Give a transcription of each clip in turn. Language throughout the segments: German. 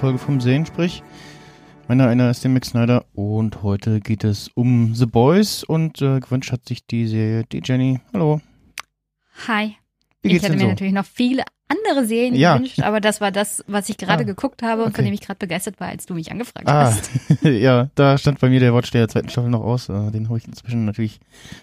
Folge vom Sehen, sprich. Meiner einer ist der Max Snyder und heute geht es um The Boys und äh, gewünscht hat sich die Serie die Jenny. Hallo. Hi. Wie ich geht's hätte denn mir so? natürlich noch viele andere Serien Ja. gewünscht, aber das war das, was ich gerade Ah, geguckt habe und okay. von dem ich gerade begeistert war, als du mich angefragt Ah, hast. ja, da stand bei mir der Watch der zweiten Staffel noch aus. Äh, den habe ich inzwischen natürlich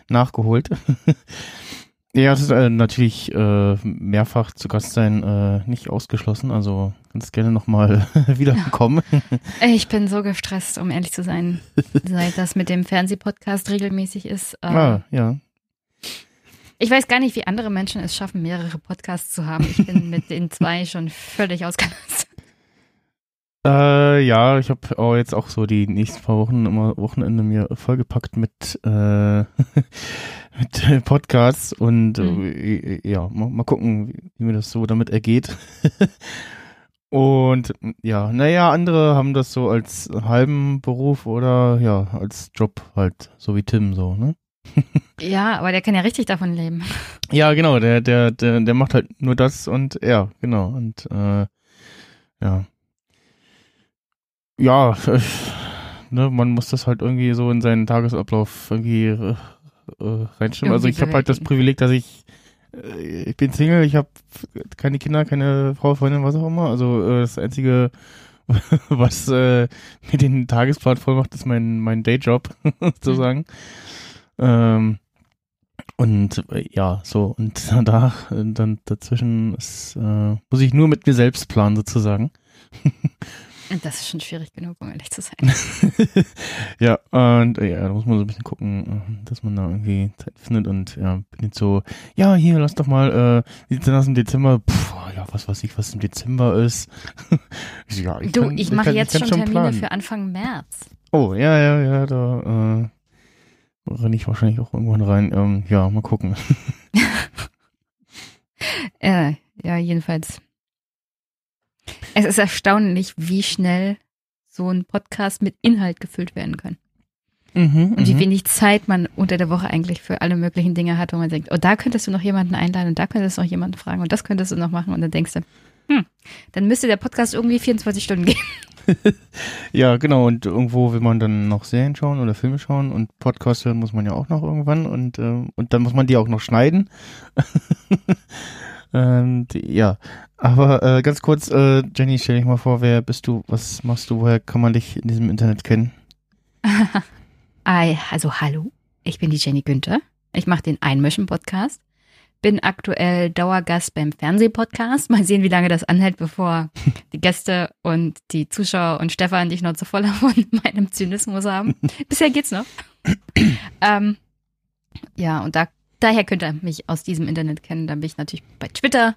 nachgeholt. ja, es ist äh, natürlich äh, mehrfach zu Gast sein äh, nicht ausgeschlossen. Also ganz gerne nochmal wiederkommen. Ich bin so gestresst, um ehrlich zu sein, seit das mit dem Fernsehpodcast regelmäßig ist. Ähm, Ah, ja. Ich weiß gar nicht, wie andere Menschen es schaffen, mehrere Podcasts zu haben. Ich bin mit den zwei schon völlig ausgelastet. Äh, ja, ich habe auch jetzt auch so die nächsten paar Wochen immer Wochenende mir vollgepackt mit, äh, mit Podcasts und Mhm. äh, ja, mal, mal gucken, wie, wie mir das so damit ergeht. und ja, naja, andere haben das so als halben Beruf oder ja, als Job halt, so wie Tim so, ne? Ja, aber der kann ja richtig davon leben. Ja, genau, der, der, der, der macht halt nur das und ja, genau. Und äh, ja. Ja, ne, man muss das halt irgendwie so in seinen Tagesablauf irgendwie äh, äh, reinstimmen. Also ich habe halt das. Privileg, dass ich äh, ich bin Single, ich habe keine Kinder, keine Frau, Freundin, was auch immer. Also äh, das einzige was äh, mir den Tagesplan voll macht, ist mein mein Dayjob sozusagen. Ähm, und äh, ja, so, und danach, äh, dann dazwischen ist, äh, muss ich nur mit mir selbst planen, sozusagen. Das ist schon schwierig genug, um ehrlich zu sein. ja, und äh, ja, da muss man so ein bisschen gucken, äh, dass man da irgendwie Zeit findet und ja, bin jetzt so, ja, hier, lass doch mal, äh, aus im Dezember? Puh, ja, was weiß ich, was im Dezember ist. ich ja, ich Du, kann- ich mache jetzt kann schon Termine planen. für Anfang März. Oh, ja, ja, ja, da, äh, renne ich wahrscheinlich auch irgendwann rein. Ähm, ja, mal gucken. Äh, ja, jedenfalls. Es ist erstaunlich, wie schnell so ein Podcast mit Inhalt gefüllt werden kann. Mhm, Und wie mhm. wenig Zeit man unter der Woche eigentlich für alle möglichen Dinge hat, wo man denkt, oh, da könntest du noch jemanden einladen und da könntest du noch jemanden fragen und das könntest du noch machen. Und dann denkst du, hm, dann müsste der Podcast irgendwie 24 Stunden gehen. Ja, genau. Und irgendwo will man dann noch Serien schauen oder Filme schauen und Podcast hören muss man ja auch noch irgendwann und, ähm, und dann muss man die auch noch schneiden. und ja, aber äh, ganz kurz, äh, Jenny, stell dich mal vor, wer bist du, was machst du, woher kann man dich in diesem Internet kennen? Also hallo, ich bin die Jenny Günther. Ich mache den Einmischen-Podcast. Bin aktuell Dauergast beim Fernsehpodcast. Mal sehen, wie lange das anhält, bevor die Gäste und die Zuschauer und Stefan dich noch zu voll von meinem Zynismus haben. Bisher geht's noch. ähm, ja, und da, daher könnt ihr mich aus diesem Internet kennen. Dann bin ich natürlich bei Twitter,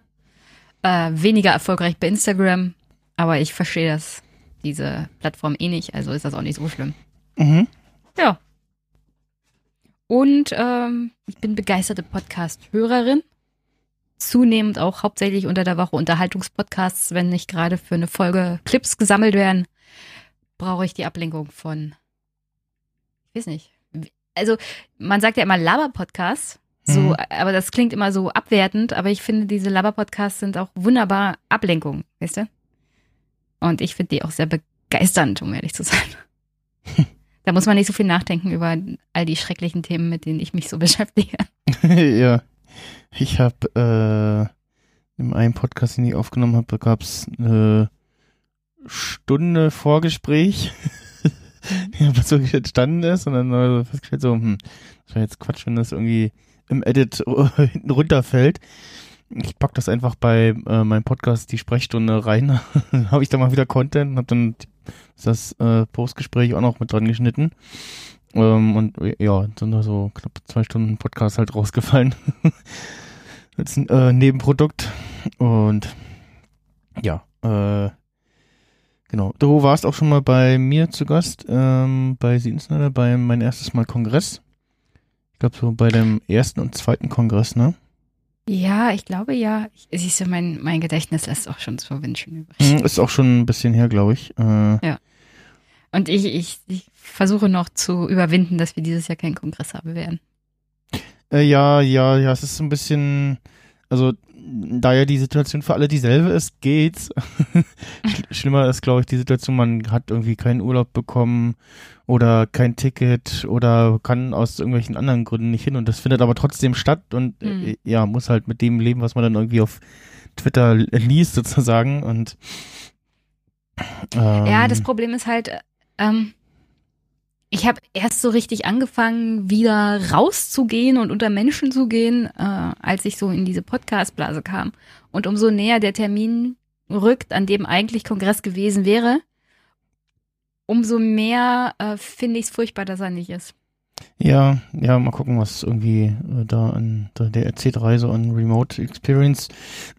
äh, weniger erfolgreich bei Instagram, aber ich verstehe das, diese Plattform eh nicht, also ist das auch nicht so schlimm. Mhm. Ja. Und ähm, ich bin begeisterte Podcast-Hörerin. Zunehmend auch hauptsächlich unter der Woche Unterhaltungspodcasts, wenn nicht gerade für eine Folge Clips gesammelt werden, brauche ich die Ablenkung von, ich weiß nicht. Also man sagt ja immer Laber-Podcasts, so, Mhm. aber das klingt immer so abwertend, aber ich finde, diese Laber-Podcasts sind auch wunderbar Ablenkung, weißt du? Und ich finde die auch sehr begeisternd, um ehrlich zu sein. Da muss man nicht so viel nachdenken über all die schrecklichen Themen, mit denen ich mich so beschäftige. ja. Ich habe äh, in einem Podcast, den ich aufgenommen habe, gab es eine Stunde Vorgespräch, ja, was wirklich entstanden ist und dann festgestellt so, hm, das wäre jetzt Quatsch, wenn das irgendwie im Edit hinten runterfällt. Ich pack das einfach bei äh, meinem Podcast die Sprechstunde rein. habe ich da mal wieder Content und habe dann das äh, Postgespräch auch noch mit dran geschnitten. Ähm, und ja, sind da so knapp zwei Stunden Podcast halt rausgefallen. Als äh, Nebenprodukt. Und ja, äh, genau. Du warst auch schon mal bei mir zu Gast, ähm, bei Sie Insider, bei mein erstes Mal Kongress. Glaube so bei dem ersten und zweiten Kongress, ne? Ja, ich glaube ja. Ich, siehst du, mein, mein Gedächtnis lässt auch schon zu wünschen übrig. Hm, Ist auch schon ein bisschen her, glaube ich. Äh, Und ich, ich, ich versuche noch zu überwinden, dass wir dieses Jahr keinen Kongress haben werden. Äh, ja, ja, ja, es ist so ein bisschen, also da ja die Situation für alle dieselbe ist, geht's. Sch schlimmer ist, glaube ich, die Situation, man hat irgendwie keinen Urlaub bekommen oder kein Ticket oder kann aus irgendwelchen anderen Gründen nicht hin und das findet aber trotzdem statt und Hm. äh, ja, muss halt mit dem leben, was man dann irgendwie auf Twitter liest sozusagen und ähm, Ja, das Problem ist halt, ähm, ich habe erst so richtig angefangen, wieder rauszugehen und unter Menschen zu gehen, äh, als ich so in diese Podcast-Blase kam. Und umso näher der Termin rückt, an dem eigentlich Kongress gewesen wäre, umso mehr äh, finde ich es furchtbar, dass er nicht ist. Ja, ja, mal gucken, was irgendwie äh, da an da der RC3 so an Remote Experience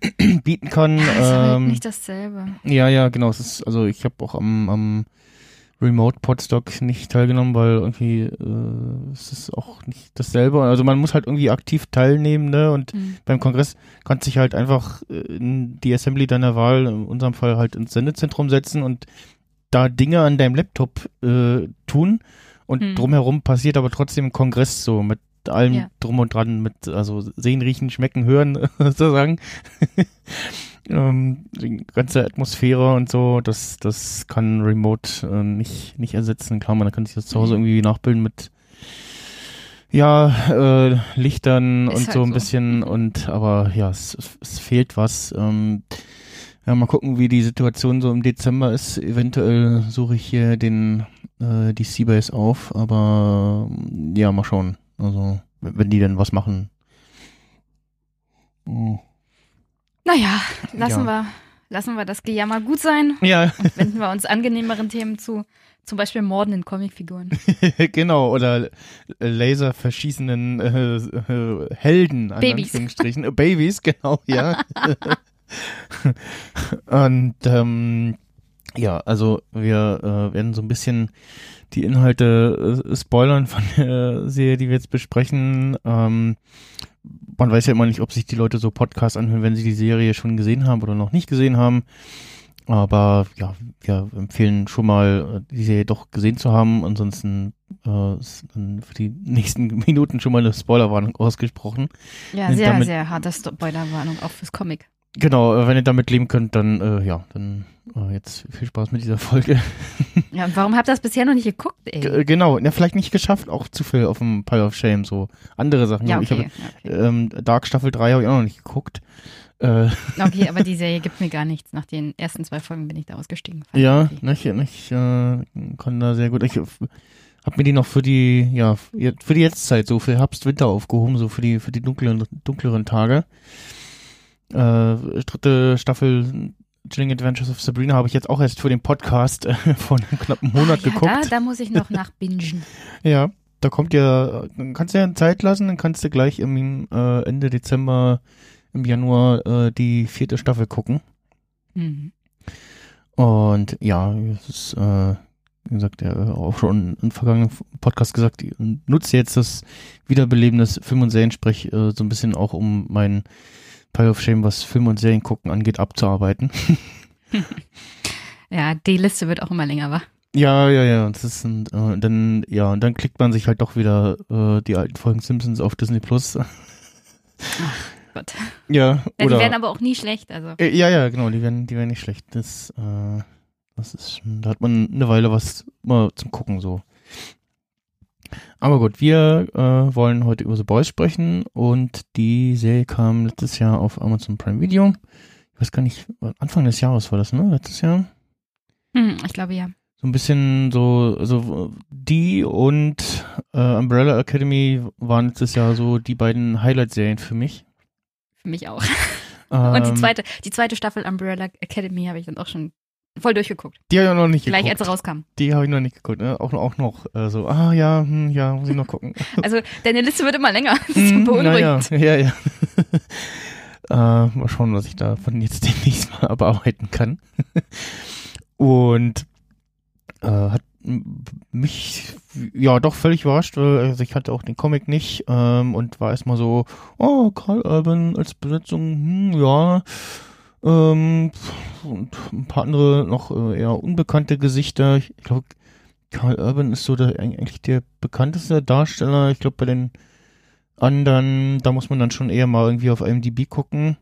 bieten kann. Das ist halt Ähm, nicht dasselbe. ja, ja, genau. Es ist, also ich habe auch am, am Remote Podstock nicht teilgenommen, weil irgendwie äh, es ist auch nicht dasselbe. Also man muss halt irgendwie aktiv teilnehmen, ne? Und Hm. beim Kongress kannst dich halt einfach äh, in die Assembly deiner Wahl, in unserem Fall halt ins Sendezentrum setzen und da Dinge an deinem Laptop äh, tun und Hm. drumherum passiert aber trotzdem ein Kongress so mit allem Ja. drum und dran, mit also sehen, riechen, schmecken, hören sozusagen. Ähm, die ganze Atmosphäre und so, das, das kann Remote äh, nicht, nicht ersetzen. Klar, man kann sich das zu Hause Mhm. irgendwie nachbilden mit ja, äh, Lichtern Ist und halt so ein so. bisschen Mhm. und aber ja, es, es fehlt was. Ähm, ja, mal gucken, wie die Situation so im Dezember ist. Eventuell suche ich hier den äh, die Seabase auf, aber ja, mal schauen. Also, wenn wenn die denn was machen. Oh. Naja, lassen, Ja. wir, lassen wir das Gejammer gut sein Ja, und wenden wir uns angenehmeren Themen zu. Zum Beispiel Morden in Comicfiguren. genau. Oder Laser verschießenden äh, äh, Helden, an Babys. Äh, Babys, genau, ja. Und ähm, ja, also wir äh, werden so ein bisschen die Inhalte äh, spoilern von der Serie, die wir jetzt besprechen. Ähm, man weiß ja immer nicht, ob sich die Leute so Podcasts anhören, wenn sie die Serie schon gesehen haben oder noch nicht gesehen haben. Aber ja, wir empfehlen schon mal, äh, die Serie doch gesehen zu haben. Ansonsten äh, ist dann für die nächsten Minuten schon mal eine Spoilerwarnung ausgesprochen. Ja, Und sehr, damit- sehr harte Spoilerwarnung, auch fürs Comic. Genau, äh, wenn ihr damit leben könnt, dann äh, ja, dann äh, jetzt viel Spaß mit dieser Folge. Ja, und warum habt ihr das bisher noch nicht geguckt, ey? G äh, genau, ja, vielleicht nicht geschafft, auch zu viel auf dem Pile of Shame, so andere Sachen. Ja, Ich okay. hab, ja, okay. ähm, Dark Staffel 3 habe ich auch noch nicht geguckt. Äh, okay, aber die Serie gibt mir gar nichts. Nach den ersten zwei Folgen bin ich da ausgestiegen. Fand ja, ich okay. nicht, nicht, äh, kann da sehr gut. Ich äh, hab mir die noch für die, ja, für die Jetztzeit, so für Herbst, Winter aufgehoben, so für die, für die dunkleren, dunkleren Tage. Äh, dritte Staffel Chilling Adventures of Sabrina habe ich jetzt auch erst für den Podcast äh, vor einem knappen Monat ah, ja, geguckt. Da, da muss ich noch nachbingen. Ja, da kommt ja, dann kannst du ja Zeit lassen, dann kannst du gleich im äh, Ende Dezember, im Januar äh, die vierte Staffel gucken. Mhm. Und ja, es ist, äh, wie gesagt, ja, auch schon im vergangenen Podcast gesagt, ich nutze jetzt das Wiederbeleben des Film- und Seriensprech äh, so ein bisschen auch, um mein Pile of Shame, was Film- und Serien gucken angeht, abzuarbeiten. Ja, die Liste wird auch immer länger, wa? Ja, ja, ja. Und das ist ein, äh, dann, ja, und dann klickt man sich halt doch wieder äh, die alten Folgen Simpsons auf Disney Plus. Gott. Ja, Ja, die oder. werden aber auch nie schlecht, also. Äh, ja, ja, genau, die werden, die werden nicht schlecht. Das, äh, das ist schon, da hat man eine Weile was mal zum Gucken so. Aber gut, wir äh, wollen heute über The Boys sprechen und die Serie kam letztes Jahr auf Amazon Prime Video. Ich weiß gar nicht, Anfang des Jahres war das, ne? Letztes Jahr. Hm, ich glaube ja. So ein bisschen so, also die und äh, Umbrella Academy waren letztes Jahr so die beiden Highlight-Serien für mich. Für mich auch. Und die Ähm, zweite, die zweite Staffel Umbrella Academy habe ich dann auch schon voll durchgeguckt. Die habe ich noch nicht Gleich geguckt. als er rauskam. Die habe ich noch nicht geguckt. Ne? Auch, auch noch äh, so, ah ja, hm, ja, muss ich noch gucken. Also deine Liste wird immer länger. Das ist Hm, beunruhigend. naja, ja, ja. äh, mal schauen, was ich davon jetzt demnächst mal abarbeiten kann. Und äh, hat mich ja doch völlig überrascht, weil also ich hatte auch den Comic nicht ähm, und war erstmal so, oh, Carl Urban als Besetzung, hm, ja. Ähm, und ein paar andere noch äh, eher unbekannte Gesichter. Ich glaube, Carl Urban ist so der, eigentlich der bekannteste Darsteller. Ich glaube, bei den anderen, da muss man dann schon eher mal irgendwie auf IMDb gucken.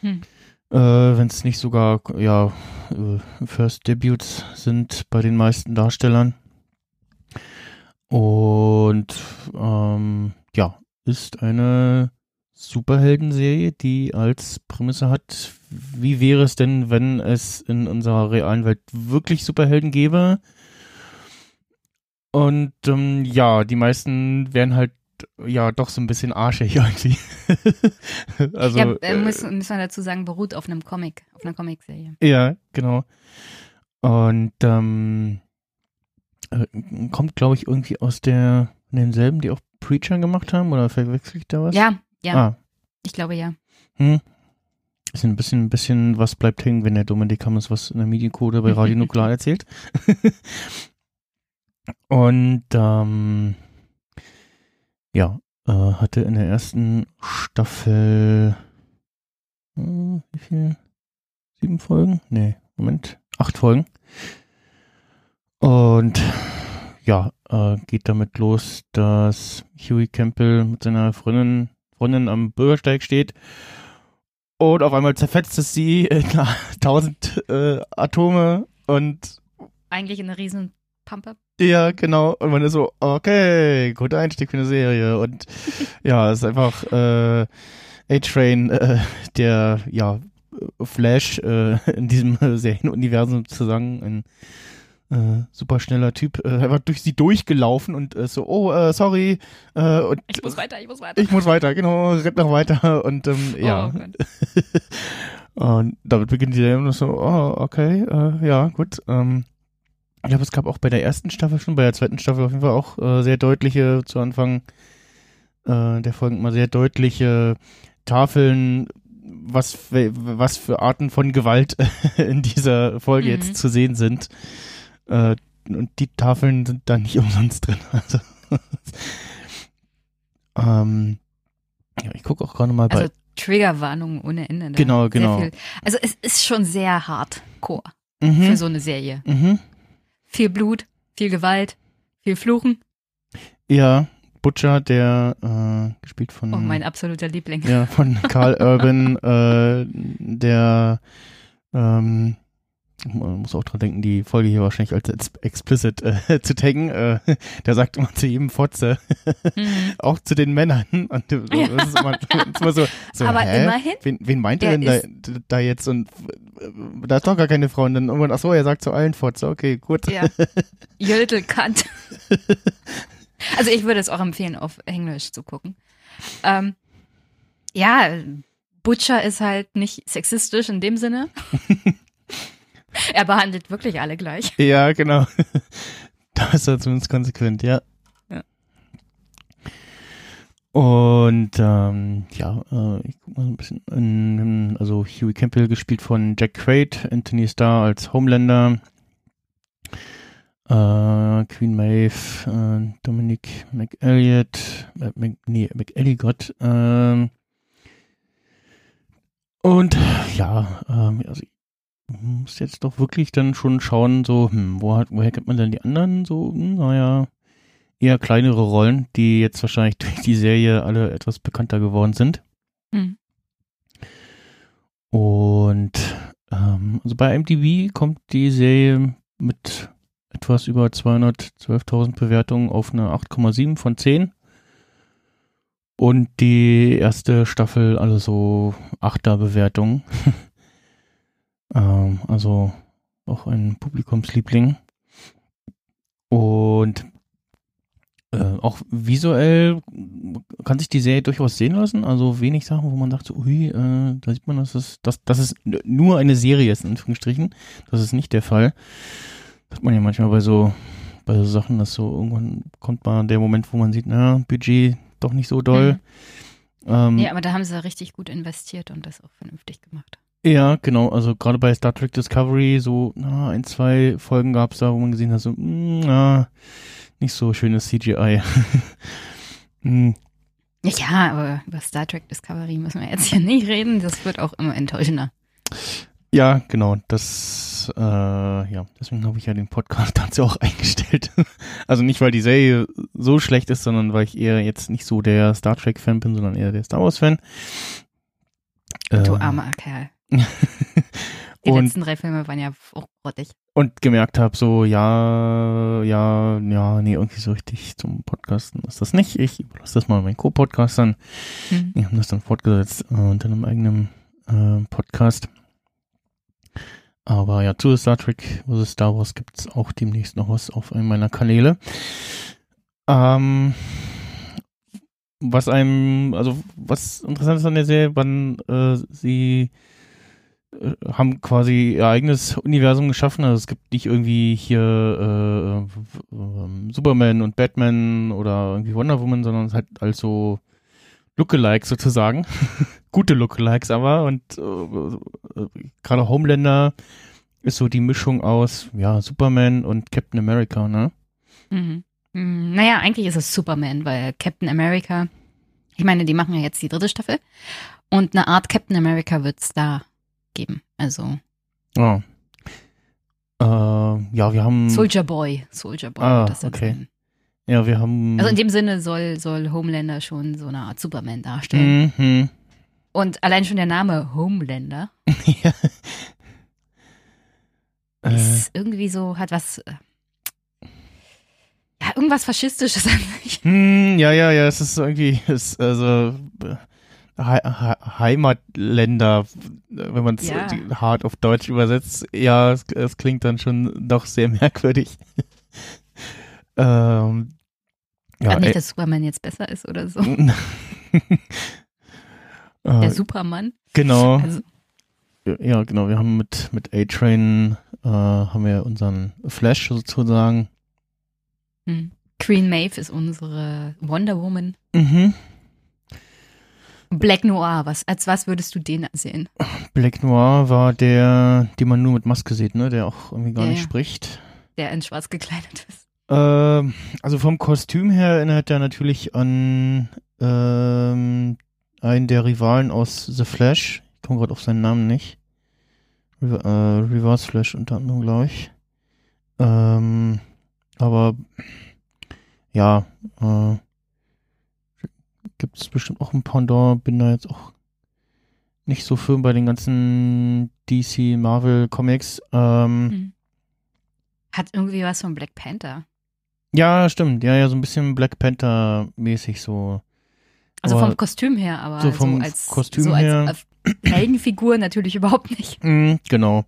Hm. Äh, Wenn es nicht sogar, ja, äh, First Debuts sind bei den meisten Darstellern. Und ähm, ja, ist eine Superheldenserie, die als Prämisse hat, wie wäre es denn, wenn es in unserer realen Welt wirklich Superhelden gäbe? Und ähm, ja, die meisten wären halt ja doch so ein bisschen arschig irgendwie. also, ja, äh, müssen, müssen wir dazu sagen, beruht auf einem Comic, auf einer Comicserie. ja, genau. Und ähm, äh, kommt, glaube ich, irgendwie aus der, von denselben, die auch Preacher gemacht haben, oder verwechsel ich da was? Ja, ja, Ah, ich glaube ja. hm. Ist ein bisschen, ein bisschen, was bleibt hängen, wenn der Dominik Hammers was in der Mediencode bei Radio Nuklear erzählt. Und ähm, ja, äh, hatte in der ersten Staffel äh, wie viel? Sieben Folgen? Nee, Moment, acht Folgen. Und ja, äh, geht damit los, dass Huey Campbell mit seiner Freundin, Freundin am Bürgersteig steht und auf einmal zerfetzt es sie in tausend äh, Atome und Eigentlich eine riesen Pampe. ja, genau. Und man ist so, okay, guter Einstieg für eine Serie. Und ja, es ist einfach äh, A-Train, äh, der ja Flash äh, in diesem Serienuniversum zu sagen, ein äh, super schneller Typ, äh, einfach durch sie durchgelaufen und äh, so, oh, äh, sorry, äh, und Ich muss weiter, ich muss weiter. ich muss weiter, genau, rennt noch weiter und ähm, ja. Oh und damit beginnt die Serie so, oh, okay, äh, ja, gut. Ähm, ich glaube, es gab auch bei der ersten Staffel schon, bei der zweiten Staffel auf jeden Fall auch äh, sehr deutliche, zu Anfang äh, der Folgen mal sehr deutliche Tafeln, was, für- was für Arten von Gewalt in dieser Folge Mhm. jetzt zu sehen sind. Äh, und die Tafeln sind da nicht umsonst drin. Also, ähm, ja, ich gucke auch gerade mal bei. Also Triggerwarnungen ohne Ende. da. Genau, genau. Viel. Also es ist schon sehr hardcore Mhm. für so eine Serie. Mhm. Viel Blut, viel Gewalt, viel Fluchen. Ja, Butcher, der äh, gespielt von Oh, mein absoluter Liebling. ja, von Carl Urban, äh, der ähm, man muss auch dran denken, die Folge hier wahrscheinlich als ex- explicit äh, zu taggen. Äh, der sagt immer zu jedem Fotze, Mhm. auch zu den Männern. Und äh, das ist immer, das ist immer so, so Aber hä? immerhin, Wen, wen meint er denn da, da jetzt? Und äh, da ist doch gar keine Frau. Und dann irgendwann, ach so, er sagt zu allen Fotze. Okay, gut. ja. Cunt. Also ich würde es auch empfehlen, auf Englisch zu gucken. Ähm, ja, Butcher ist halt nicht sexistisch in dem Sinne. er behandelt wirklich alle gleich. Ja, genau. da ist er zumindest konsequent, ja. Ja. Und ähm, ja, äh, ich guck mal so ein bisschen in, also Huey Campbell gespielt von Jack Quaid, Anthony Starr als Homelander, äh, Queen Maeve, äh, Dominic McElliott, äh, Mc, nee, McElligott, ähm, und ja, ähm, also muss jetzt doch wirklich dann schon schauen, so, hm, wo hat, woher kennt man denn die anderen so, hm, naja, eher kleinere Rollen, die jetzt wahrscheinlich durch die Serie alle etwas bekannter geworden sind. Hm. Und ähm, also bei MTV kommt die Serie mit etwas über 212.000 Bewertungen auf eine 8,7 von 10. Und die erste Staffel, also so 8er Bewertungen. ähm, also auch ein Publikumsliebling. Und äh, auch visuell kann sich die Serie durchaus sehen lassen. Also wenig Sachen, wo man sagt, so, ui, äh, da sieht man, dass es, dass, dass es nur eine Serie ist, in Anführungsstrichen. Das ist nicht der Fall. Das hat man ja manchmal bei so, bei so Sachen, dass so irgendwann kommt mal der Moment, wo man sieht, na, Budget doch nicht so doll. Mhm. Ähm, ja, aber da haben sie richtig gut investiert und das auch vernünftig gemacht. Ja, genau. Also gerade bei Star Trek Discovery, so na, ein, zwei Folgen gab es da, wo man gesehen hat, so, mh, mm, na, nicht so schönes CGI. hm. Ja, aber über Star Trek Discovery müssen wir jetzt hier nicht reden. Das wird auch immer enttäuschender. Ja, genau. Das, äh, ja, deswegen habe ich ja den Podcast dazu auch eingestellt. also nicht, weil die Serie so schlecht ist, sondern weil ich eher jetzt nicht so der Star Trek-Fan bin, sondern eher der Star Wars-Fan. Du ähm, armer Kerl. Die und, letzten drei Filme waren ja auch grottig. Und gemerkt habe, so, ja, ja, ja, nee, irgendwie so richtig zum Podcasten ist das nicht. Ich überlasse das mal meinen Co-Podcastern. Mhm. Die haben das dann fortgesetzt äh, unter einem eigenen äh, Podcast. Aber ja, zu Star Trek vs. Star Wars gibt es auch demnächst noch was auf einem meiner Kanäle. Ähm, was einem, also was interessant ist an der Serie, wann äh, sie haben quasi ihr eigenes Universum geschaffen. Also es gibt nicht irgendwie hier äh, äh, Superman und Batman oder irgendwie Wonder Woman, sondern es hat also Lookalikes sozusagen. Gute Lookalikes aber. Und äh, äh, gerade Homelander ist so die Mischung aus ja, Superman und Captain America, ne? Mhm. Mhm. Naja, eigentlich ist es Superman, weil Captain America, ich meine, die machen ja jetzt die dritte Staffel. Und eine Art Captain America wird es da geben. Also. Oh. Äh, ja, wir haben. Soldier Boy. Soldier Boy. Ah, okay. Sein. Ja, wir haben. Also in dem Sinne soll, soll Homelander schon so eine Art Superman darstellen. Mhm. Und allein schon der Name Homelander. ja. Ist äh. irgendwie so, hat was. Äh, ja, irgendwas Faschistisches an sich. Hm, ja, ja, ja, es ist irgendwie, es, also Heimatländer, wenn man es ja. hart auf Deutsch übersetzt, ja, es, es, klingt dann schon doch sehr merkwürdig. ähm, ja, nicht, dass Superman jetzt besser ist oder so. Der äh, Superman. Genau. Also. Ja, genau. Wir haben mit, mit A-Train äh, haben wir unseren Flash sozusagen. Hm. Queen Maeve ist unsere Wonder Woman. Mhm. Black Noir, was, als was würdest du den sehen? Black Noir war der, den man nur mit Maske sieht, ne? Der auch irgendwie gar ja, nicht spricht. Der in schwarz gekleidet ist. Ähm, also vom Kostüm her erinnert er natürlich an ähm, einen der Rivalen aus The Flash. Ich komme gerade auf seinen Namen nicht. Re äh, Reverse Flash unter anderem, glaube ich. Ähm, aber ja, äh, gibt es bestimmt auch ein Pendant. Bin da jetzt auch nicht so firm bei den ganzen DC Marvel Comics. Ähm, hm. Hat irgendwie was von Black Panther. Ja, stimmt. Ja, ja, so ein bisschen Black Panther mäßig so. Also aber vom Kostüm her, aber so vom so als, Kostüm so her. Als Heldenfigur natürlich überhaupt nicht. Mm, genau.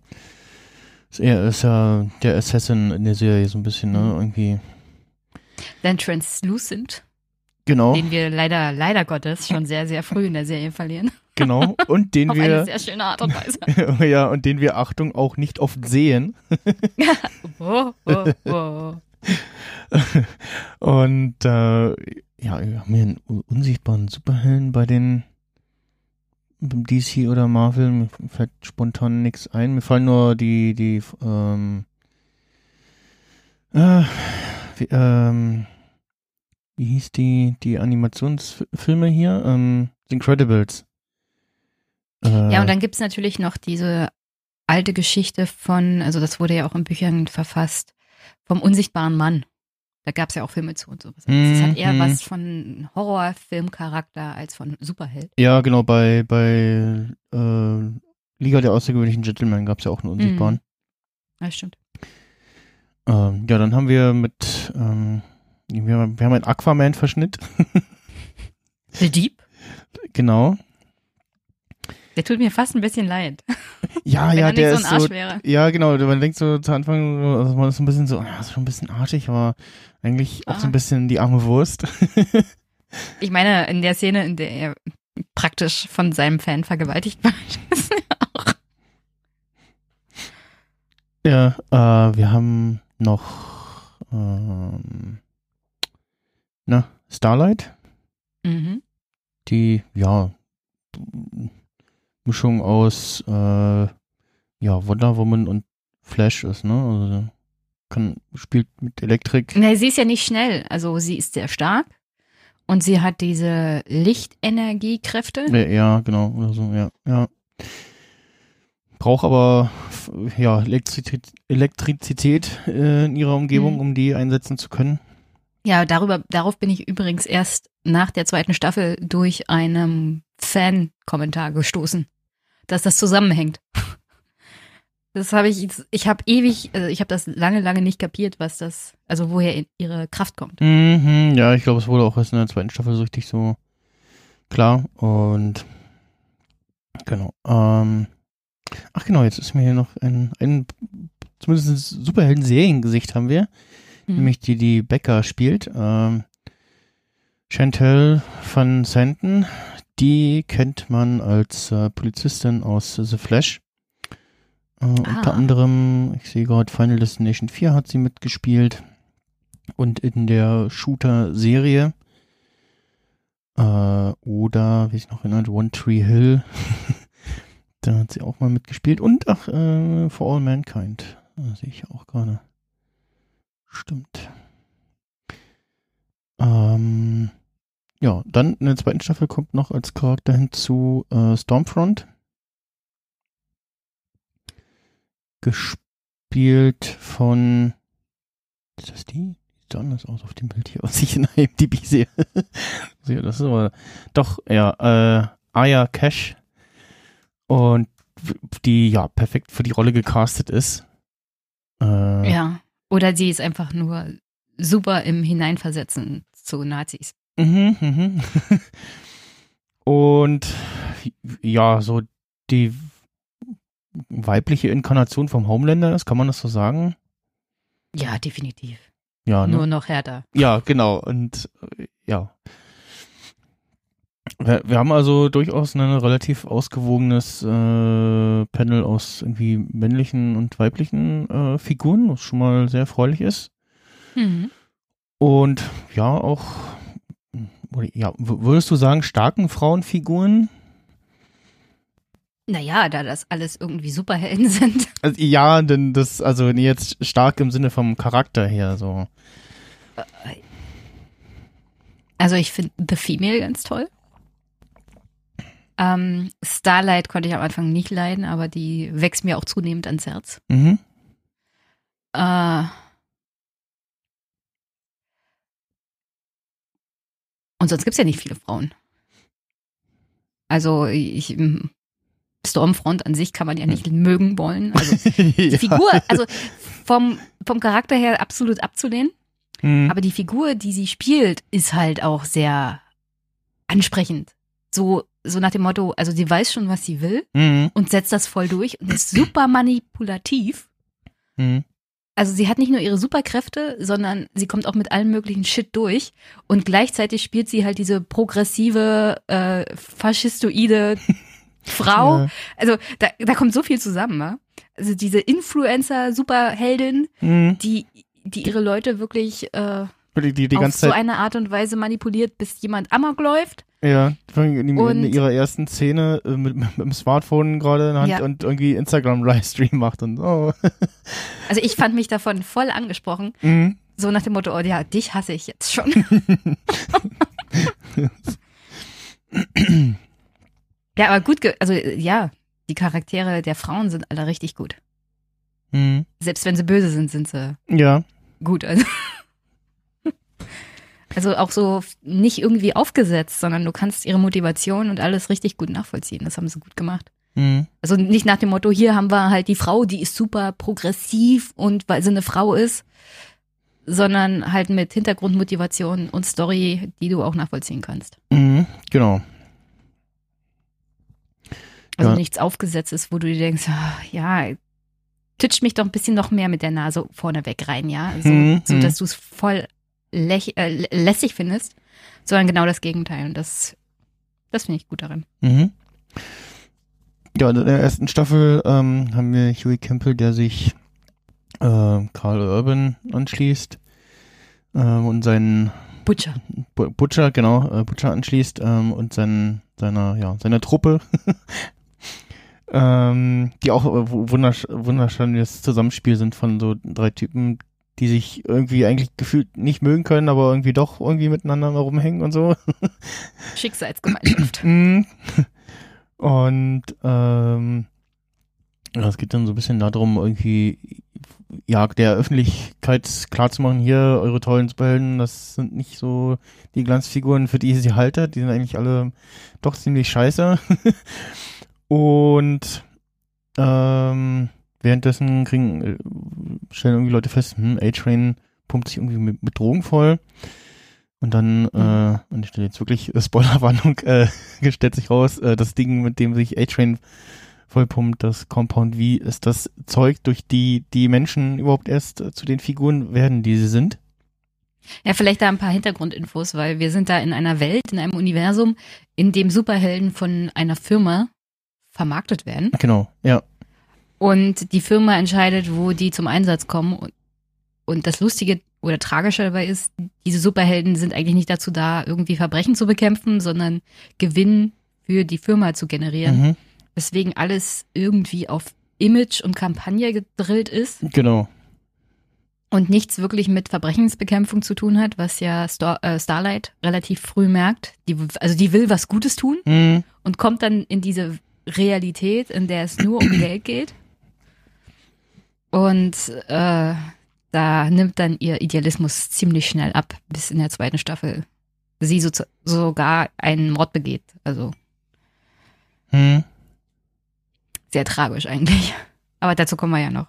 Er ist ja der Assassin in der Serie so ein bisschen, ne? Mhm. Irgendwie. Dann Translucent. Genau. Den wir leider, leider Gottes schon sehr, sehr früh in der Serie verlieren. Genau. Und den Auf wir. Eine sehr schöne Art und Weise. ja, und den wir, Achtung, auch nicht oft sehen. oh, oh, oh. und äh, ja, wir haben hier einen unsichtbaren Superhelden bei den DC oder Marvel. Mir fällt spontan nichts ein. Mir fallen nur die, die, ähm, äh, wie, ähm, wie hieß die, die Animationsfilme hier? Ähm, The Incredibles. Äh, ja, und dann gibt es natürlich noch diese alte Geschichte von, also das wurde ja auch in Büchern verfasst, vom unsichtbaren Mann. Da gab es ja auch Filme zu und sowas. Mhm. Das hat eher mhm. was von Horrorfilmcharakter als von Superheld. Ja, genau, bei, bei äh, Liga der außergewöhnlichen Gentlemen gab es ja auch einen Unsichtbaren. Mhm. Ja, stimmt. Ähm, ja, dann haben wir mit ähm, wir, wir haben einen Aquaman-Verschnitt. The Deep? Genau. Der tut mir fast ein bisschen leid. Ja, ja, der so ist so. Wäre. Ja, genau. Man denkt so zu Anfang, also man ist ein bisschen so, ja, ist schon ein bisschen artig, aber eigentlich auch ah. so ein bisschen die arme Wurst. Ich meine, in der Szene, in der er praktisch von seinem Fan vergewaltigt wird, ist ja auch. Ja, äh, wir haben noch ähm, na, Starlight, Mhm. die ja Mischung aus äh, ja, Wonder Woman und Flash ist, ne? Also kann, spielt mit Elektrik. Nee, sie ist ja nicht schnell. Also sie ist sehr stark und sie hat diese Lichtenergiekräfte. Ja, ja, genau, oder so, ja, ja. Braucht aber ja, Elektrizität, Elektrizität äh, in ihrer Umgebung, Mhm. um die einsetzen zu können. Ja, darüber, darauf bin ich übrigens erst nach der zweiten Staffel durch einen Fan-Kommentar gestoßen, dass das zusammenhängt. Das habe ich, ich habe ewig, also ich habe das lange, lange nicht kapiert, was das, also woher ihre Kraft kommt. Mhm, ja, ich glaube, es wurde auch erst in der zweiten Staffel so richtig so klar. Und genau. Ähm, ach genau, jetzt ist mir hier noch ein, ein zumindest ein Superhelden-Seriengesicht haben wir, Mhm. nämlich die, die Becker spielt. Ähm, Chantel van Santen, die kennt man als äh, Polizistin aus The Flash. Äh, Unter Ah. anderem, ich sehe gerade, Final Destination 4 hat sie mitgespielt. Und in der Shooter-Serie. Äh, oder, wie ich noch genannt, One Tree Hill. da hat sie auch mal mitgespielt. Und, ach, äh, For All Mankind. Da sehe ich auch gerade. Stimmt. Ähm, ja, dann in der zweiten Staffel kommt noch als Charakter hinzu äh, Stormfront. Gespielt von. Ist das die? Sieht anders aus auf dem Bild hier, was ich in IMDb sehe. Das ist aber. Doch, ja, äh, Aya Cash. Und die ja perfekt für die Rolle gecastet ist. Äh, Ja. Oder sie ist einfach nur super im Hineinversetzen zu Nazis. Mhm, mhm. Und ja, so die weibliche Inkarnation vom Homelander ist, kann man das so sagen? Ja, definitiv. Ja, ne? Nur noch härter. ja, genau. Und ja. Wir, haben also durchaus ein relativ ausgewogenes äh, Panel aus irgendwie männlichen und weiblichen äh, Figuren, was schon mal sehr erfreulich ist. Mhm. Und ja, auch, ja, würdest du sagen, starken Frauenfiguren? Naja, da das alles irgendwie Superhelden sind. Also, ja, denn das, also jetzt stark im Sinne vom Charakter her, so. Also ich finde The Female ganz toll. Ähm, Starlight konnte ich am Anfang nicht leiden, aber die wächst mir auch zunehmend ans Herz. Mhm. Äh, und sonst gibt's ja nicht viele Frauen. Also ich Stormfront an sich kann man ja nicht mögen wollen. Also die ja. Figur, also vom, vom Charakter her absolut abzulehnen. Mhm. Aber die Figur, die sie spielt, ist halt auch sehr ansprechend. So, so nach dem Motto, also sie weiß schon, was sie will Mhm. und setzt das voll durch und ist super manipulativ. Mhm. Also sie hat nicht nur ihre Superkräfte, sondern sie kommt auch mit allem möglichen Shit durch und gleichzeitig spielt sie halt diese progressive, äh, faschistoide Frau. Ja. Also da, da kommt so viel zusammen, ne? Also diese Influencer-Superheldin, Mhm. die, die ihre Leute wirklich äh, Die, die, die auf ganze so eine Art und Weise manipuliert, bis jemand amok läuft. Ja, in, in, Und- ihrer ersten Szene äh, mit, mit, mit dem Smartphone gerade in der Hand Ja. und irgendwie Instagram-Livestream macht und oh. Also ich fand mich davon voll angesprochen. Mhm. So nach dem Motto, oh ja, dich hasse ich jetzt schon. ja, aber gut, also ja, die Charaktere der Frauen sind alle richtig gut. Mhm. Selbst wenn sie böse sind, sind sie Ja. gut. Also, also auch so nicht irgendwie aufgesetzt, sondern du kannst ihre Motivation und alles richtig gut nachvollziehen. Das haben sie gut gemacht. Mhm. Also nicht nach dem Motto, hier haben wir halt die Frau, die ist super progressiv und weil sie eine Frau ist, sondern halt mit Hintergrundmotivation und Story, die du auch nachvollziehen kannst. Mhm. Genau. Also Ja. nichts aufgesetztes, wo du dir denkst, ah, ja, titsch mich doch ein bisschen noch mehr mit der Nase vorne weg rein, ja, so, Mhm, so mhm. dass du es voll äh, lä- lässig findest. sondern genau das Gegenteil. Und das, das finde ich gut daran. Mhm. Ja, in der ersten Staffel ähm, haben wir Huey Campbell, der sich äh, Carl Urban anschließt ähm, und seinen Butcher. Bu- Butcher, genau, äh, Butcher anschließt ähm, und sein, seiner, ja, seiner Truppe, ähm, die auch äh, wu- wundersch wunderschönes Zusammenspiel sind von so drei Typen, die sich irgendwie eigentlich gefühlt nicht mögen können, aber irgendwie doch irgendwie miteinander rumhängen und so. Schicksalsgemeinschaft. Mhm. Und ähm, ja, es geht dann so ein bisschen darum, irgendwie ja, der Öffentlichkeit klarzumachen, hier, eure tollen Superhelden, das sind nicht so die Glanzfiguren, für die ihr sie haltet, die sind eigentlich alle doch ziemlich scheiße. Und ähm, währenddessen kriegen, äh, stellen irgendwie Leute fest, hm, A-Train pumpt sich irgendwie mit, mit Drogen voll. Und dann, äh, und ich stelle jetzt wirklich äh, Spoilerwarnung, äh, stellt sich raus, äh, das Ding, mit dem sich A-Train vollpumpt, das Compound V, ist das Zeug, durch die die Menschen überhaupt erst äh, zu den Figuren werden, die sie sind. Ja, vielleicht da ein paar Hintergrundinfos, weil wir sind da in einer Welt, in einem Universum, in dem Superhelden von einer Firma vermarktet werden. Genau, ja. Und die Firma entscheidet, wo die zum Einsatz kommen. Und, und das Lustige oder Tragische dabei ist, diese Superhelden sind eigentlich nicht dazu da, irgendwie Verbrechen zu bekämpfen, sondern Gewinn für die Firma zu generieren. Mhm. Weswegen alles irgendwie auf Image und Kampagne gedrillt ist Genau. und nichts wirklich mit Verbrechensbekämpfung zu tun hat, was ja Star äh, Starlight relativ früh merkt. Die, also die will was Gutes tun Mhm. und kommt dann in diese Realität, in der es nur um Geld geht. Und äh, da nimmt dann ihr Idealismus ziemlich schnell ab, bis in der zweiten Staffel sie so, sogar einen Mord begeht. Also Mhm. sehr tragisch eigentlich. Aber dazu kommen wir ja noch.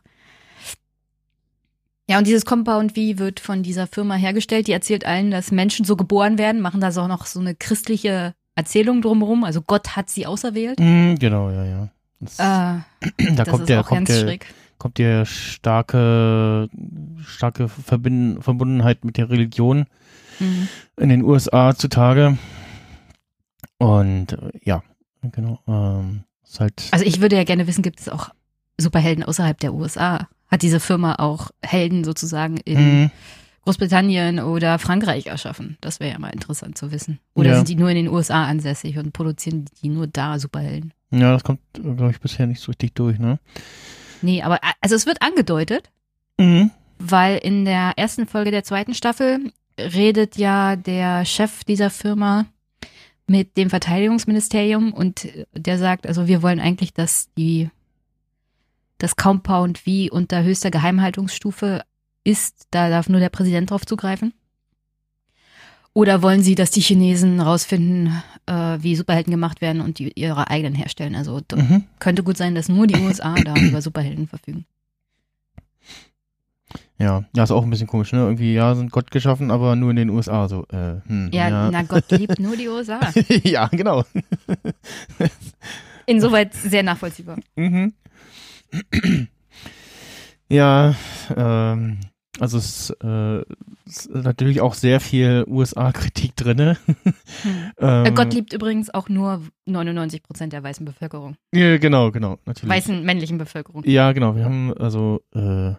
Ja, und dieses Compound V wird von dieser Firma hergestellt. Die erzählt allen, dass Menschen so geboren werden, machen da so auch noch so eine christliche Erzählung drumherum. Also Gott hat sie auserwählt. Mhm, genau, ja, ja. Das, Äh, da das kommt ist der, auch kommt ganz der, schräg. Kommt der starke, starke Verbinden, Verbundenheit mit der Religion Mhm. in den USA zutage. Und äh, ja, genau. Ähm, ist halt. Also ich würde ja gerne wissen, gibt es auch Superhelden außerhalb der USA? Hat diese Firma auch Helden sozusagen in Mhm. Großbritannien oder Frankreich erschaffen? Das wäre ja mal interessant zu wissen. Oder Ja. sind die nur in den USA ansässig und produzieren die nur da Superhelden? Ja, das kommt, glaube ich, bisher nicht so richtig durch, ne? Nee, aber also es wird angedeutet, Mhm. weil in der ersten Folge der zweiten Staffel redet ja der Chef dieser Firma mit dem Verteidigungsministerium und der sagt, also wir wollen eigentlich, dass die das Compound wie unter höchster Geheimhaltungsstufe ist, da darf nur der Präsident drauf zugreifen. Oder wollen Sie, dass die Chinesen rausfinden, äh, wie Superhelden gemacht werden und die ihre eigenen herstellen? Also Mhm. könnte gut sein, dass nur die USA da über Superhelden verfügen. Ja, ja, ist auch ein bisschen komisch, ne? Irgendwie, ja, sind Gott geschaffen, aber nur in den USA, so, äh, hm, Ja, ja. na Gott liebt nur die USA. ja, genau. Insoweit sehr nachvollziehbar. Mhm. Ja, ähm, also es, äh, ist natürlich auch sehr viel USA-Kritik drinne. Hm. ähm, Äh, Gott liebt übrigens auch nur 99 Prozent der weißen Bevölkerung. Ja, genau, genau, natürlich. Weißen männlichen Bevölkerung. Ja, genau, wir haben also äh,